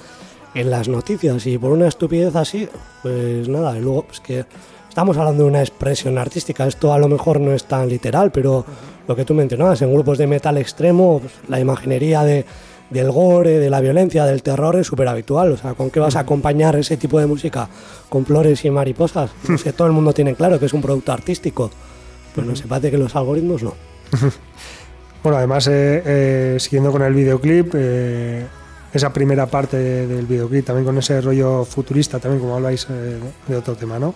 en las noticias. Y por una estupidez así, pues nada, y luego pues que estamos hablando de una expresión artística. Esto a lo mejor no es tan literal, pero lo que tú mencionabas, en grupos de metal extremo, pues, la imaginería de, del gore, de la violencia, del terror es súper habitual. O sea, ¿con qué vas a acompañar ese tipo de música? ¿Con flores y mariposas? Es que todo el mundo tiene claro que es un producto artístico. Pues no se parece que los algoritmos no. [LAUGHS] Bueno, además, eh, eh, siguiendo con el videoclip, eh, esa primera parte del videoclip, también con ese rollo futurista, también como habláis de otro tema, ¿no?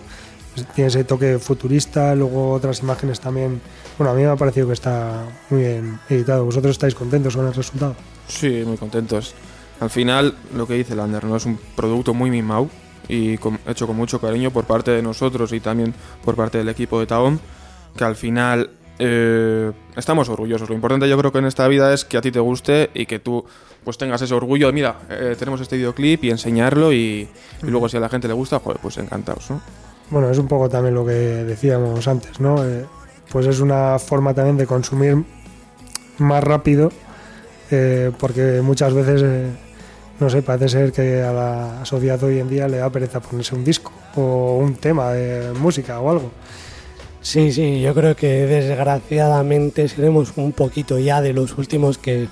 Pues Tiene ese toque futurista, luego otras imágenes también. Bueno, a mí me ha parecido que está muy bien editado. ¿Vosotros estáis contentos con el resultado? Sí, muy contentos. Al final, lo que dice Lander, ¿no? Es un producto muy mimado y hecho con mucho cariño por parte de nosotros y también por parte del equipo de Taom, que al final eh, estamos orgullosos. Lo importante yo creo que en esta vida es que a ti te guste y que tú pues tengas ese orgullo de, mira, eh, tenemos este videoclip y enseñarlo y, luego si a la gente le gusta, pues encantados, ¿no? Bueno, es un poco también lo que decíamos antes, ¿no? Eh, pues es una forma también de consumir más rápido, eh, porque muchas veces, eh, no sé, parece ser que a la sociedad hoy en día le da pereza ponerse un disco o un tema de música o algo. Sí, sí, yo creo que desgraciadamente seremos un poquito ya de los últimos que,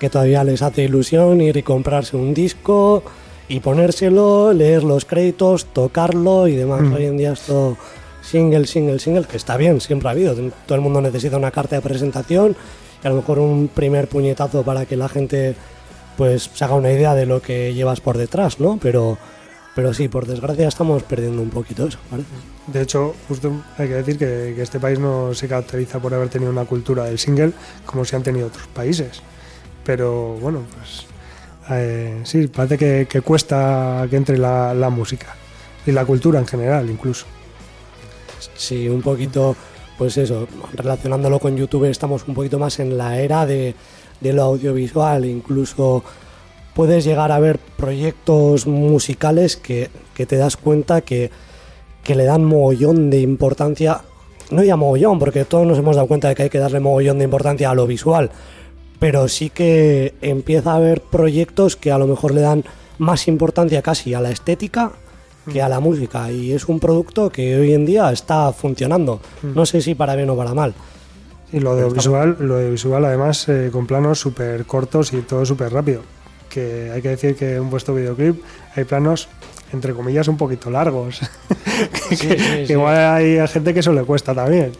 que todavía les hace ilusión ir y comprarse un disco y ponérselo, leer los créditos, tocarlo y demás. Mm. Hoy en día esto single, single, single, que está bien, siempre ha habido. Todo el mundo necesita una carta de presentación y a lo mejor un primer puñetazo para que la gente pues se haga una idea de lo que llevas por detrás, ¿no? Pero, pero sí, por desgracia estamos perdiendo un poquito eso, parece. De hecho, justo hay que decir que, que este país no se caracteriza por haber tenido una cultura del single como se han tenido otros países. Pero bueno, pues eh, sí, parece que, cuesta que entre la, la música y la cultura en general incluso. Sí, un poquito, pues eso, relacionándolo con YouTube estamos un poquito más en la era de, de lo audiovisual, incluso puedes llegar a ver proyectos musicales que, que te das cuenta que, que le dan mogollón de importancia, no ya mogollón, porque todos nos hemos dado cuenta de que hay que darle mogollón de importancia a lo visual, pero sí que empieza a haber proyectos que a lo mejor le dan más importancia casi a la estética que a la música y es un producto que hoy en día está funcionando. No sé si para bien o para mal. Y lo audiovisual, lo audiovisual además eh, con planos súper cortos y todo súper rápido. Que hay que decir que en vuestro videoclip hay planos entre comillas un poquito largos. [LAUGHS] que, sí, que sí. Igual hay gente que eso le cuesta también.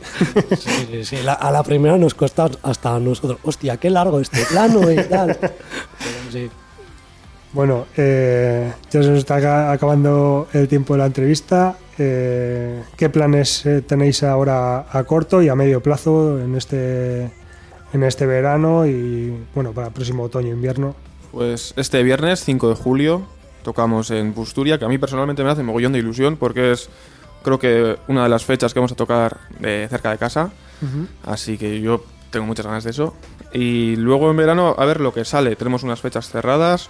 Sí, sí, sí. La- a la primera nos cuesta hasta a nosotros, hostia, qué largo este plano y tal. [LAUGHS] Pero. Bueno, eh, ya se nos está aca- acabando el tiempo de la entrevista. Eh, ¿Qué planes eh, tenéis ahora a corto y a medio plazo en este, en este verano y bueno para el próximo otoño-invierno? Pues este viernes 5 de julio tocamos en Busturia, que a mí personalmente me hace mogollón de ilusión porque es creo que una de las fechas que vamos a tocar de cerca de casa, así que yo tengo muchas ganas de eso. Y luego en verano a ver lo que sale, tenemos unas fechas cerradas.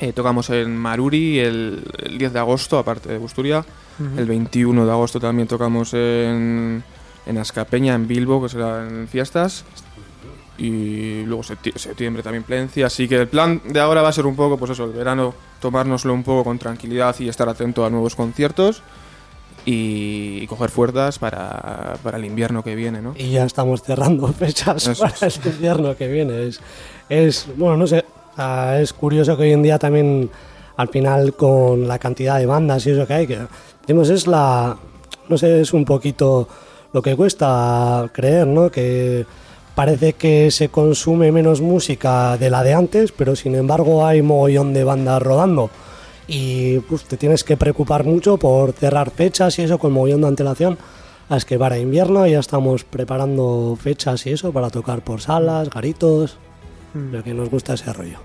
Eh, tocamos en Maruri el, el 10 de agosto, aparte de Busturia. El 21 de agosto también tocamos en, en Ascapeña, en Bilbo, que será en fiestas y luego septi- septiembre también Plencia. Así que el plan de ahora va a ser un poco, pues eso, el verano, tomárnoslo un poco con tranquilidad y estar atento a nuevos conciertos y, coger fuerzas para, para el invierno que viene, ¿no? Y ya estamos cerrando [LAUGHS] fechas Eso para es. el invierno que viene. Es, es bueno, no sé, es curioso que hoy en día también, al final, con la cantidad de bandas y eso que hay, que digamos, es la, no sé, es un poquito lo que cuesta creer, ¿no? Que parece que se consume menos música de la de antes, pero sin embargo hay mogollón de bandas rodando. Y pues, te tienes que preocupar mucho por cerrar fechas y eso con mogollón de antelación. Es que para invierno ya estamos preparando fechas y eso para tocar por salas, garitos, lo que nos gusta ese rollo.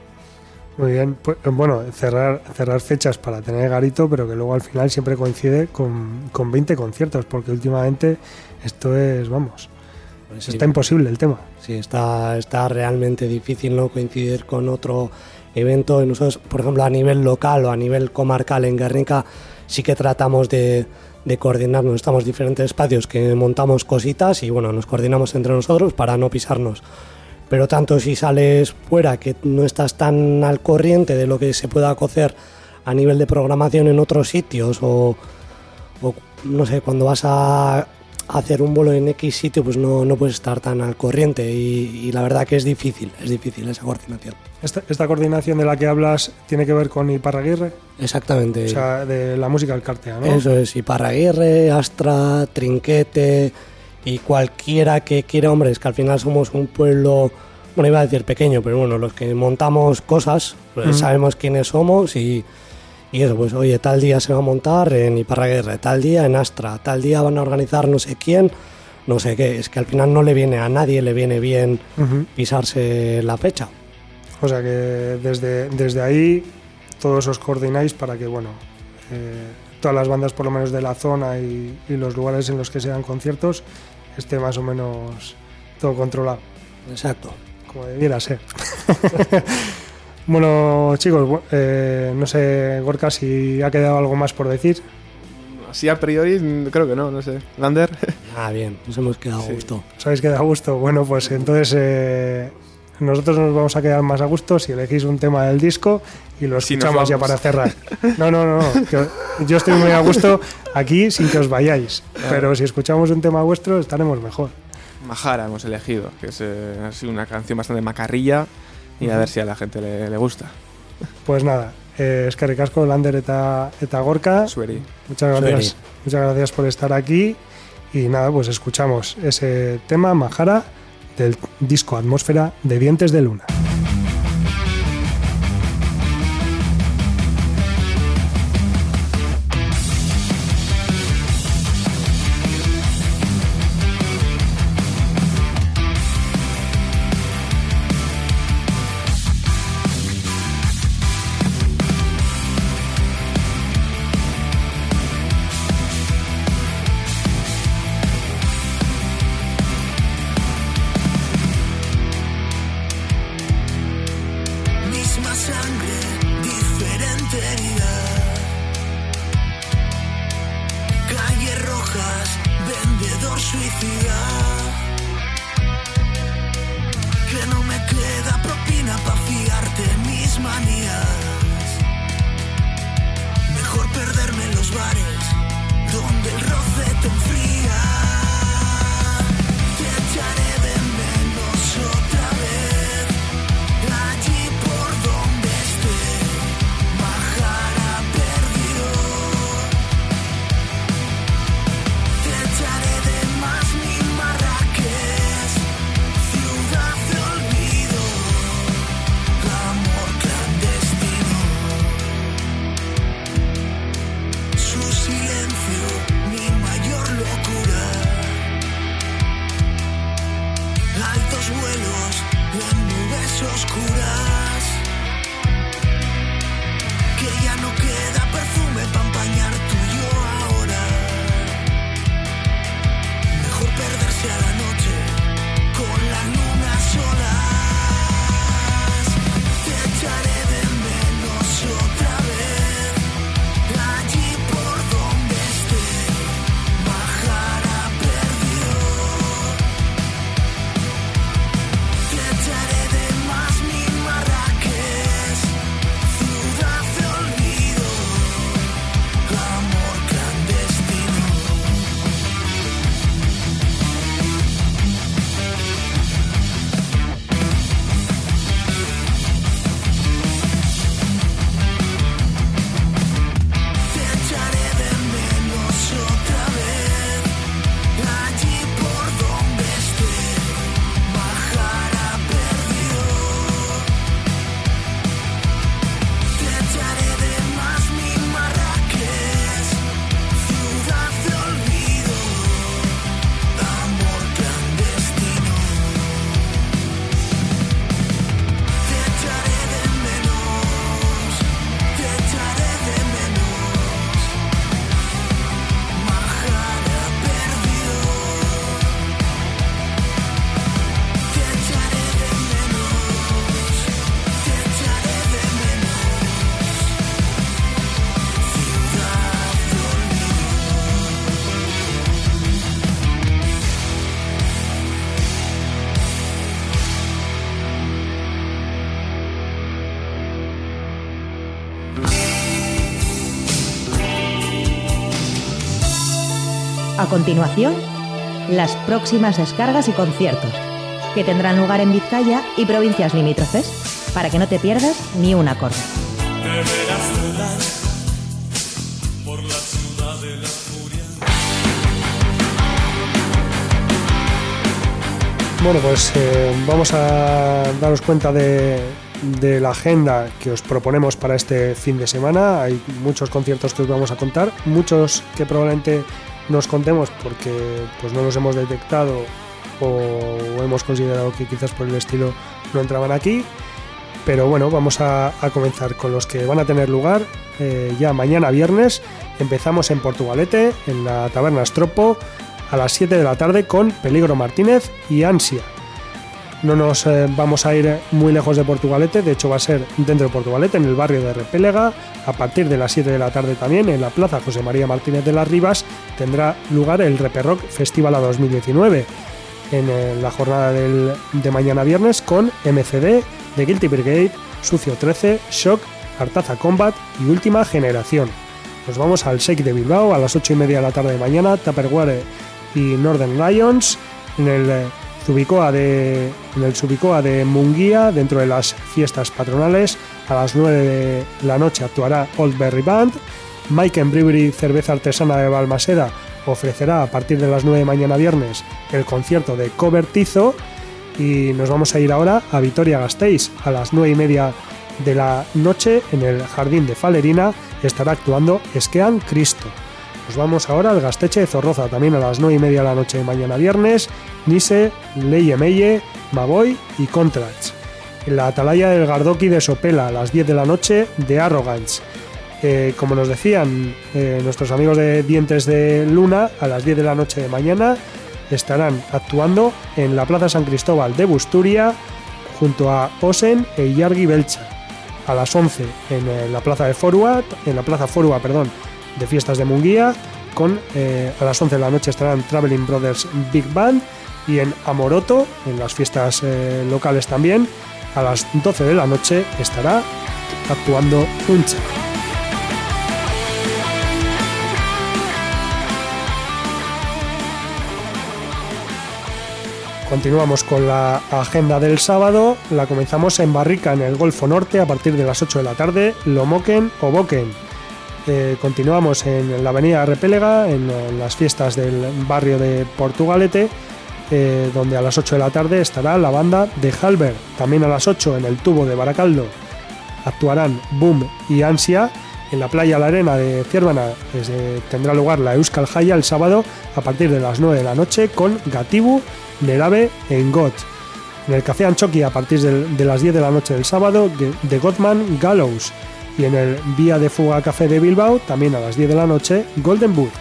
Muy bien, pues, bueno, cerrar, cerrar fechas para tener garito, pero que luego al final siempre coincide con, con 20 conciertos, porque últimamente esto es, vamos, Pues está imposible el tema. sí, está, está realmente difícil no coincidir con otro evento. Nosotros, por ejemplo, a nivel local o a nivel comarcal en Guernica, sí que tratamos de, de coordinarnos. Estamos diferentes espacios que montamos cositas y bueno, nos coordinamos entre nosotros para no pisarnos. Pero tanto si sales fuera que no estás tan al corriente de lo que se pueda cocer a nivel de programación en otros sitios o, o, no sé, cuando vas a hacer un vuelo en X sitio, pues no, no puedes estar tan al corriente y, y la verdad que es difícil, es difícil esa coordinación. Esta, esta coordinación de la que hablas tiene que ver con Iparraguirre, Exactamente. o sea, de la música del Cartea, ¿no? Eso es, Iparraguirre, Astra, Trinquete y cualquiera que quiera, hombre, es que al final somos un pueblo, bueno, iba a decir pequeño, pero bueno, los que montamos cosas, pues Ujú. sabemos quiénes somos y, y eso, pues oye, tal día se va a montar en Iparraguirre, tal día en Astra, tal día van a organizar no sé quién, no sé qué, es que al final no le viene a nadie, le viene bien Ujú. pisarse la fecha. O sea que desde, desde ahí todos os coordináis para que, bueno, eh, todas las bandas por lo menos de la zona y, y los lugares en los que se dan conciertos esté más o menos todo controlado, Exacto. como debiera ser. [LAUGHS] bueno, chicos, eh, no sé, Gorka, si ha quedado algo más por decir. Así a priori, creo que no, no sé. Lander, [LAUGHS] Ah, bien, nos hemos quedado a Sí. gusto. ¿Os habéis quedado a gusto? Bueno, pues entonces, eh, nosotros nos vamos a quedar más a gusto si elegís un tema del disco y lo Si escuchamos ya vamos. para cerrar. [LAUGHS] No, no, no, no, yo estoy muy a gusto aquí sin que os vayáis, pero si escuchamos un tema vuestro estaremos mejor. Majara hemos elegido, que es eh, ha sido una canción bastante macarrilla y a ver si a la gente le, le gusta. Pues nada, eh, es que Lander eta, eta Gorka. Sueri. Muchas gracias, muchas gracias por estar aquí. Y nada, pues escuchamos ese tema, Majara, del disco Atmósfera de Dientes de Luna. Continuación, las próximas descargas y conciertos, que tendrán lugar en Vizcaya y provincias limítrofes, para que no te pierdas ni un acorde. Bueno, pues eh, vamos a daros cuenta de, de la agenda que os proponemos para este fin de semana. Hay muchos conciertos que os vamos a contar, muchos que probablemente nos contemos porque pues no los hemos detectado o hemos considerado que quizás por el estilo no entraban aquí. Pero bueno, vamos a, comenzar con los que van a tener lugar eh, ya mañana viernes. Empezamos en Portugalete, en la Taberna Estropo, a las 7 de la tarde con Peligro Martínez y Ansia. No nos eh, vamos a ir muy lejos de Portugalete, de hecho va a ser dentro de Portugalete, en el barrio de Repélega, a partir de las 7 de la tarde también, en la Plaza José María Martínez de las Rivas, tendrá lugar el Reperrock Festival a 2019. en eh, la jornada de mañana viernes con MCD, The Guilty Brigade, Sucio 13, Shock, Artaza Combat y Última Generación. Nos vamos al Shake de Bilbao a las 8 y media de la tarde de mañana, Tupperware y Northern Lions en el Zubicoa de en el Zubicoa de Munguía dentro de las fiestas patronales a las 9 de la noche actuará Old Berry Band. Mike and Brewery Cerveza Artesana de Balmaseda ofrecerá a partir de las 9 de mañana viernes el concierto de Cobertizo. Y nos vamos a ir ahora a Vitoria Gasteiz. A las 9 y media de la noche en el Jardín de Falerina estará actuando Esquean Cristo. Nos vamos ahora al Gasteche de Zorroza, también a las 9 y media de la noche de mañana viernes, Nise, Leye Meye, Maboy y Contrats. En la Atalaya del Gardoki de Sopela a las 10 de la noche de Arrogance. Eh, como nos decían eh, nuestros amigos de Dientes de Luna, a las 10 de la noche de mañana estarán actuando en la Plaza San Cristóbal de Busturia junto a Osen e Yargi Belcha. A las 11 en eh, la Plaza de Forua, en la Plaza Forua, perdón, de Fiestas de Munguía, con eh, a las 11 de la noche estarán Traveling Brothers Big Band y en Amoroto, en las fiestas eh, locales también, a las 12 de la noche estará actuando Uncha. Continuamos con la agenda del sábado. La comenzamos en Barrica, en el Golfo Norte, a partir de las 8 de la tarde, Lomoquen o Boquen. Continuamos en la avenida Repélega, en, las fiestas del barrio de Portugalete, eh, donde a las 8 de la tarde estará la banda de Halber. También a las 8 en el tubo de Baracaldo actuarán Boom y Ansia. En la playa La Arena de Ciervana eh, tendrá lugar la Euskal Jaya el sábado a partir de las 9 de la noche con Gatibu, Nerabe e Ingot. En el Café Anchoqui a partir de las 10 de la noche del sábado de, Gottman Gallows. Y en el Vía de Fuga Café de Bilbao también a las 10 de la noche Golden Boot.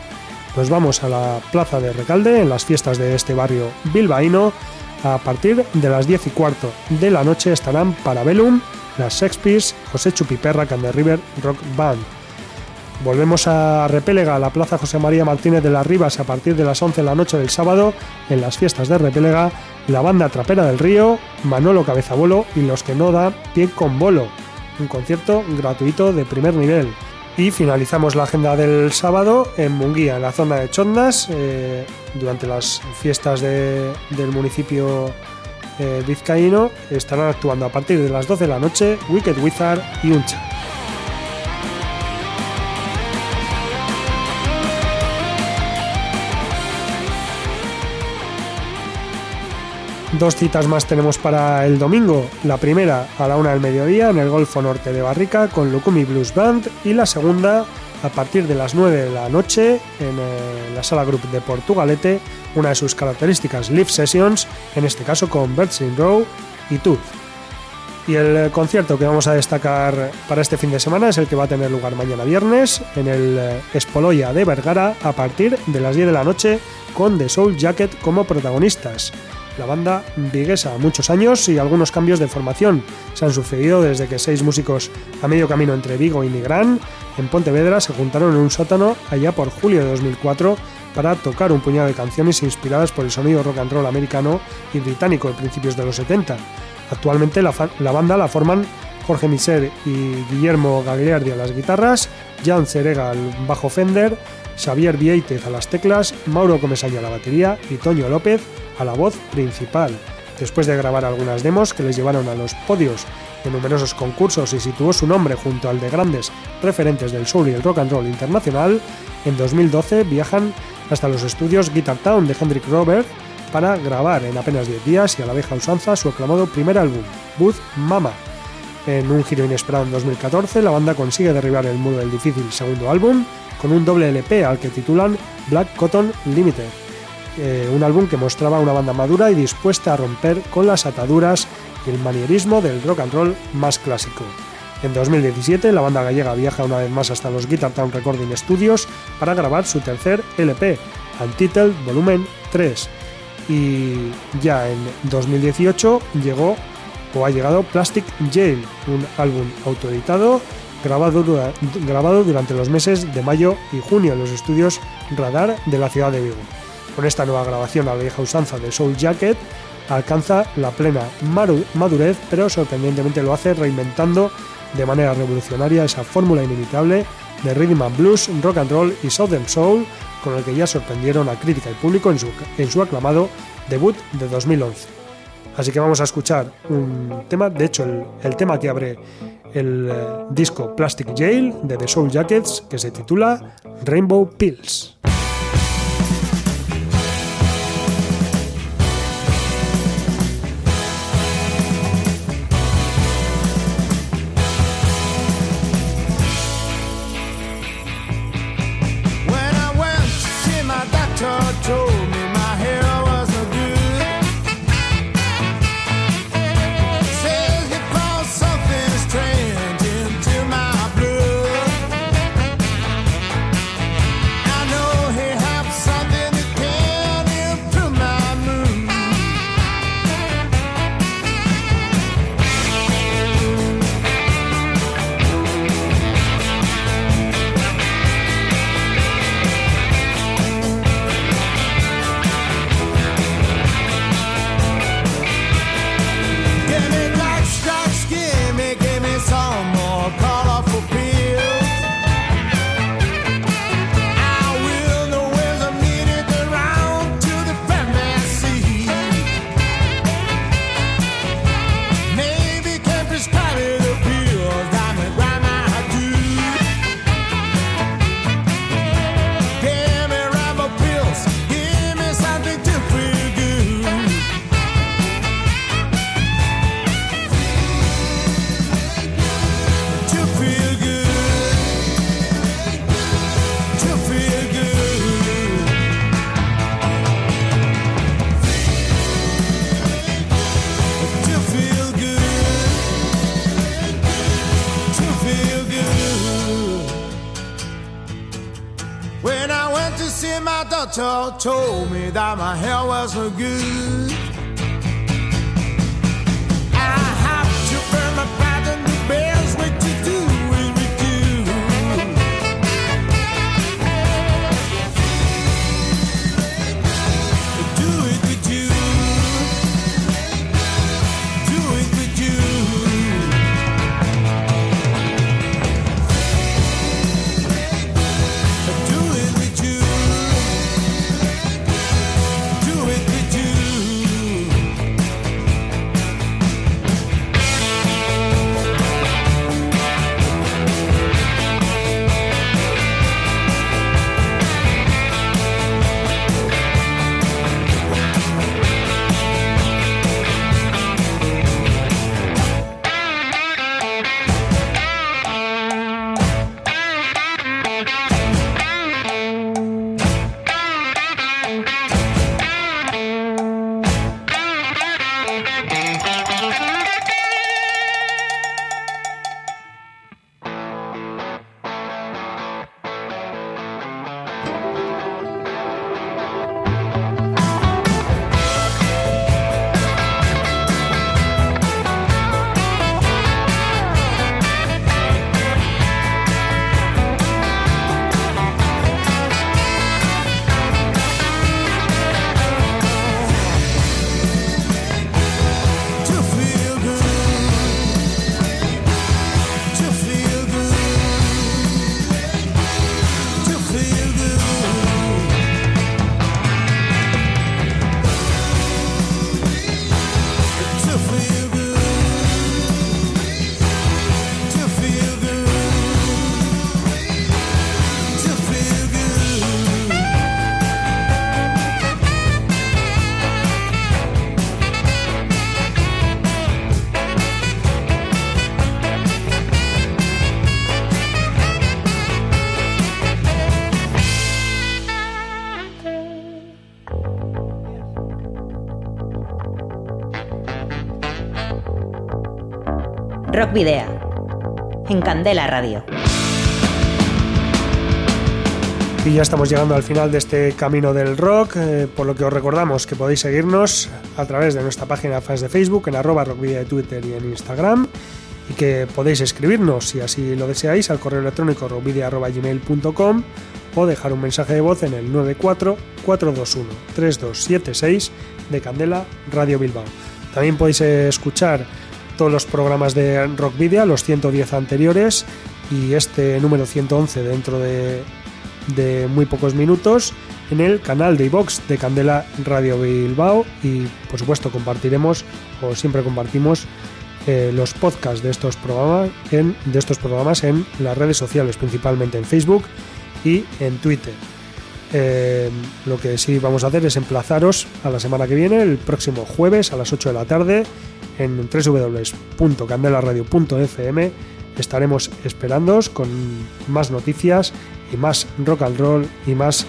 Nos vamos a la plaza de Recalde en las fiestas de este barrio bilbaíno. A partir de las 10 y cuarto de la noche estarán Parabellum, las Sex Pistols, José Chupiperra, Cande River Rock Band. Volvemos a Repélega, a la Plaza José María Martínez de las Rivas a partir de las 11 de la noche del sábado en las fiestas de Repélega, la banda Trapera del Río, Manolo Cabezabolo y los que no da pie con bolo. Un concierto gratuito de primer nivel. Y finalizamos la agenda del sábado en Munguía, en la zona de Chondas, eh, durante las fiestas de- del municipio eh, vizcaíno. Estarán actuando a partir de las 12 de la noche Wicked Wizard y Uncha. Dos citas más tenemos para el domingo. La primera a la una del mediodía en el Golfo Norte de Barrica con Lukumi Blues Band y la segunda a partir de las 9 de la noche en eh, la sala Group de Portugalete, una de sus características live sessions, en este caso con Birds in Row y Tooth. Y el eh, concierto que vamos a destacar para este fin de semana es el que va a tener lugar mañana viernes en el eh, Espoloya de Vergara a partir de las 10 de la noche con The Soul Jacket como protagonistas. La banda viguesa muchos años y algunos cambios de formación se han sucedido desde que seis músicos a medio camino entre Vigo y Nigrán en Pontevedra se juntaron en un sótano allá por julio de 2004 para tocar un puñado de canciones inspiradas por el sonido rock and roll americano y británico de principios de los 70. Actualmente la, banda la forman Jorge Miser y Guillermo Gagliardi a las guitarras, Jan Cerega al bajo Fender, Xavier Vieitez a las teclas, Mauro Comesaña a la batería y Toño López a la voz principal. Después de grabar algunas demos que les llevaron a los podios de numerosos concursos y situó su nombre junto al de grandes referentes del soul y el rock and roll internacional, en 2012 viajan hasta los estudios Guitar Town de Hendrik Robert para grabar en apenas 10 días y a la vieja usanza su aclamado primer álbum, Booth Mama. En un giro inesperado en 2014, la banda consigue derribar el muro del difícil segundo álbum con un doble LP al que titulan Black Cotton Limited. Un álbum que mostraba una banda madura y dispuesta a romper con las ataduras y el manierismo del rock and roll más clásico. En 2017, la banda gallega viaja una vez más hasta los Guitar Town Recording Studios para grabar su tercer LP, Untitled Volumen 3. Y ya en 2018 llegó o ha llegado Plastic Jail, un álbum autoeditado grabado durante los meses de mayo y junio en los estudios Radar de la ciudad de Vigo. Con esta nueva grabación a la vieja usanza de Soul Jacket, alcanza la plena madurez, pero sorprendentemente lo hace reinventando de manera revolucionaria esa fórmula inimitable de rhythm and blues, rock and roll y southern soul, con el que ya sorprendieron a crítica y público en su, en su aclamado debut de 2011. Así que vamos a escuchar un tema, de hecho el, tema que abre el eh, disco Plastic Jail de The Soul Jackets, que se titula Rainbow Pills. Told me that my hair was no good. Rock Video. En Candela Radio. Y ya estamos llegando al final de este camino del rock, eh, por lo que os recordamos que podéis seguirnos a través de nuestra página fans de Facebook, en arroba rockvidia de Twitter y en Instagram, y que podéis escribirnos, si así lo deseáis, al correo electrónico rockvidia.gmail.com o dejar un mensaje de voz en el 94-421-3276 de Candela Radio Bilbao. También podéis escuchar todos los programas de Rock Video, los 110 anteriores y este número 111 dentro de, muy pocos minutos en el canal de iVox de Candela Radio Bilbao y por supuesto compartiremos o siempre compartimos eh, los podcasts de estos programas en, de estos programas en las redes sociales, principalmente en Facebook y en Twitter. Eh, lo que sí vamos a hacer es emplazaros a la semana que viene, el próximo jueves a las 8 de la tarde, en www.candelaradio.fm. Estaremos esperándoos con más noticias y más rock and roll y más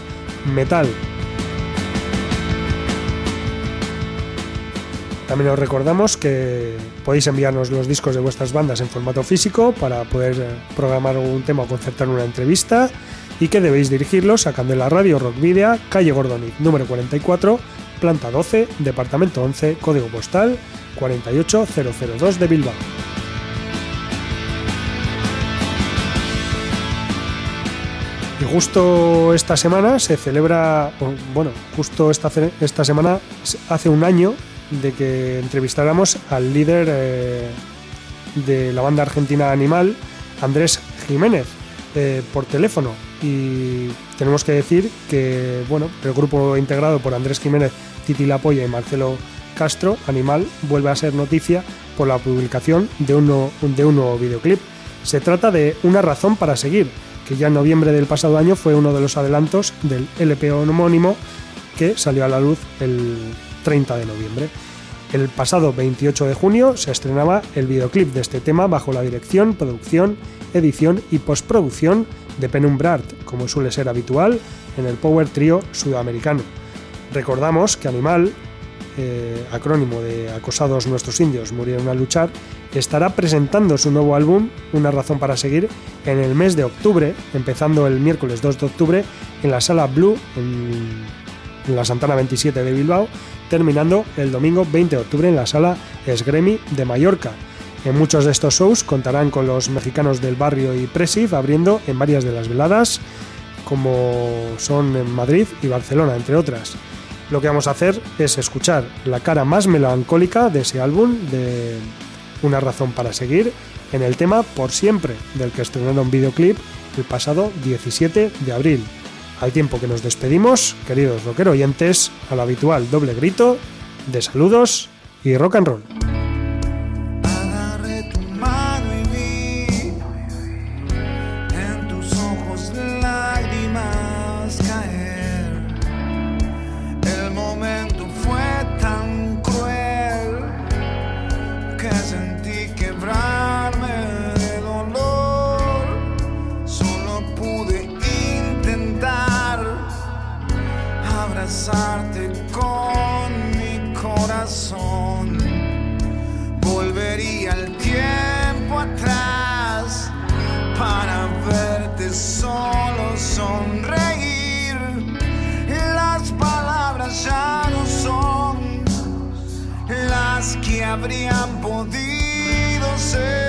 metal. También os recordamos que podéis enviarnos los discos de vuestras bandas en formato físico para poder eh, programar un tema o concertar una entrevista y que debéis dirigirlos a Candela Radio Rock Video, calle Gordoniz, número 44, planta 12, departamento 11, código postal 48002 de Bilbao. Y justo esta semana se celebra, bueno, justo esta, esta semana hace un año de que entrevistáramos al líder eh, de la banda argentina Animal, Andrés Jiménez, eh, por teléfono. Y tenemos que decir que bueno, el grupo integrado por Andrés Jiménez, Titi Lapoya y Marcelo Castro, Animal, vuelve a ser noticia por la publicación de un, de un nuevo videoclip. Se trata de Una razón para seguir, que ya en noviembre del pasado año fue uno de los adelantos del LP homónimo que salió a la luz el 30 de noviembre. El pasado 28 de junio se estrenaba el videoclip de este tema bajo la dirección, producción, edición y postproducción de Penumbra como suele ser habitual en el Power Trio sudamericano. Recordamos que Animal, eh, acrónimo de Acosados nuestros indios murieron a luchar, estará presentando su nuevo álbum, Una razón para seguir, en el mes de octubre, empezando el miércoles 2 de octubre en la sala Blue en, la Santana 27 de Bilbao, terminando el domingo 20 de octubre en la sala Esgremi de Mallorca. En muchos de estos shows contarán con los mexicanos del barrio y Presif abriendo en varias de las veladas, como son en Madrid y Barcelona, entre otras. Lo que vamos a hacer es escuchar la cara más melancólica de ese álbum, de Una razón para seguir, en el tema Por siempre, del que estrenaron videoclip el pasado 17 de abril. Al tiempo que nos despedimos, queridos rockero oyentes, al habitual doble grito de saludos y rock and roll. Habrían podido ser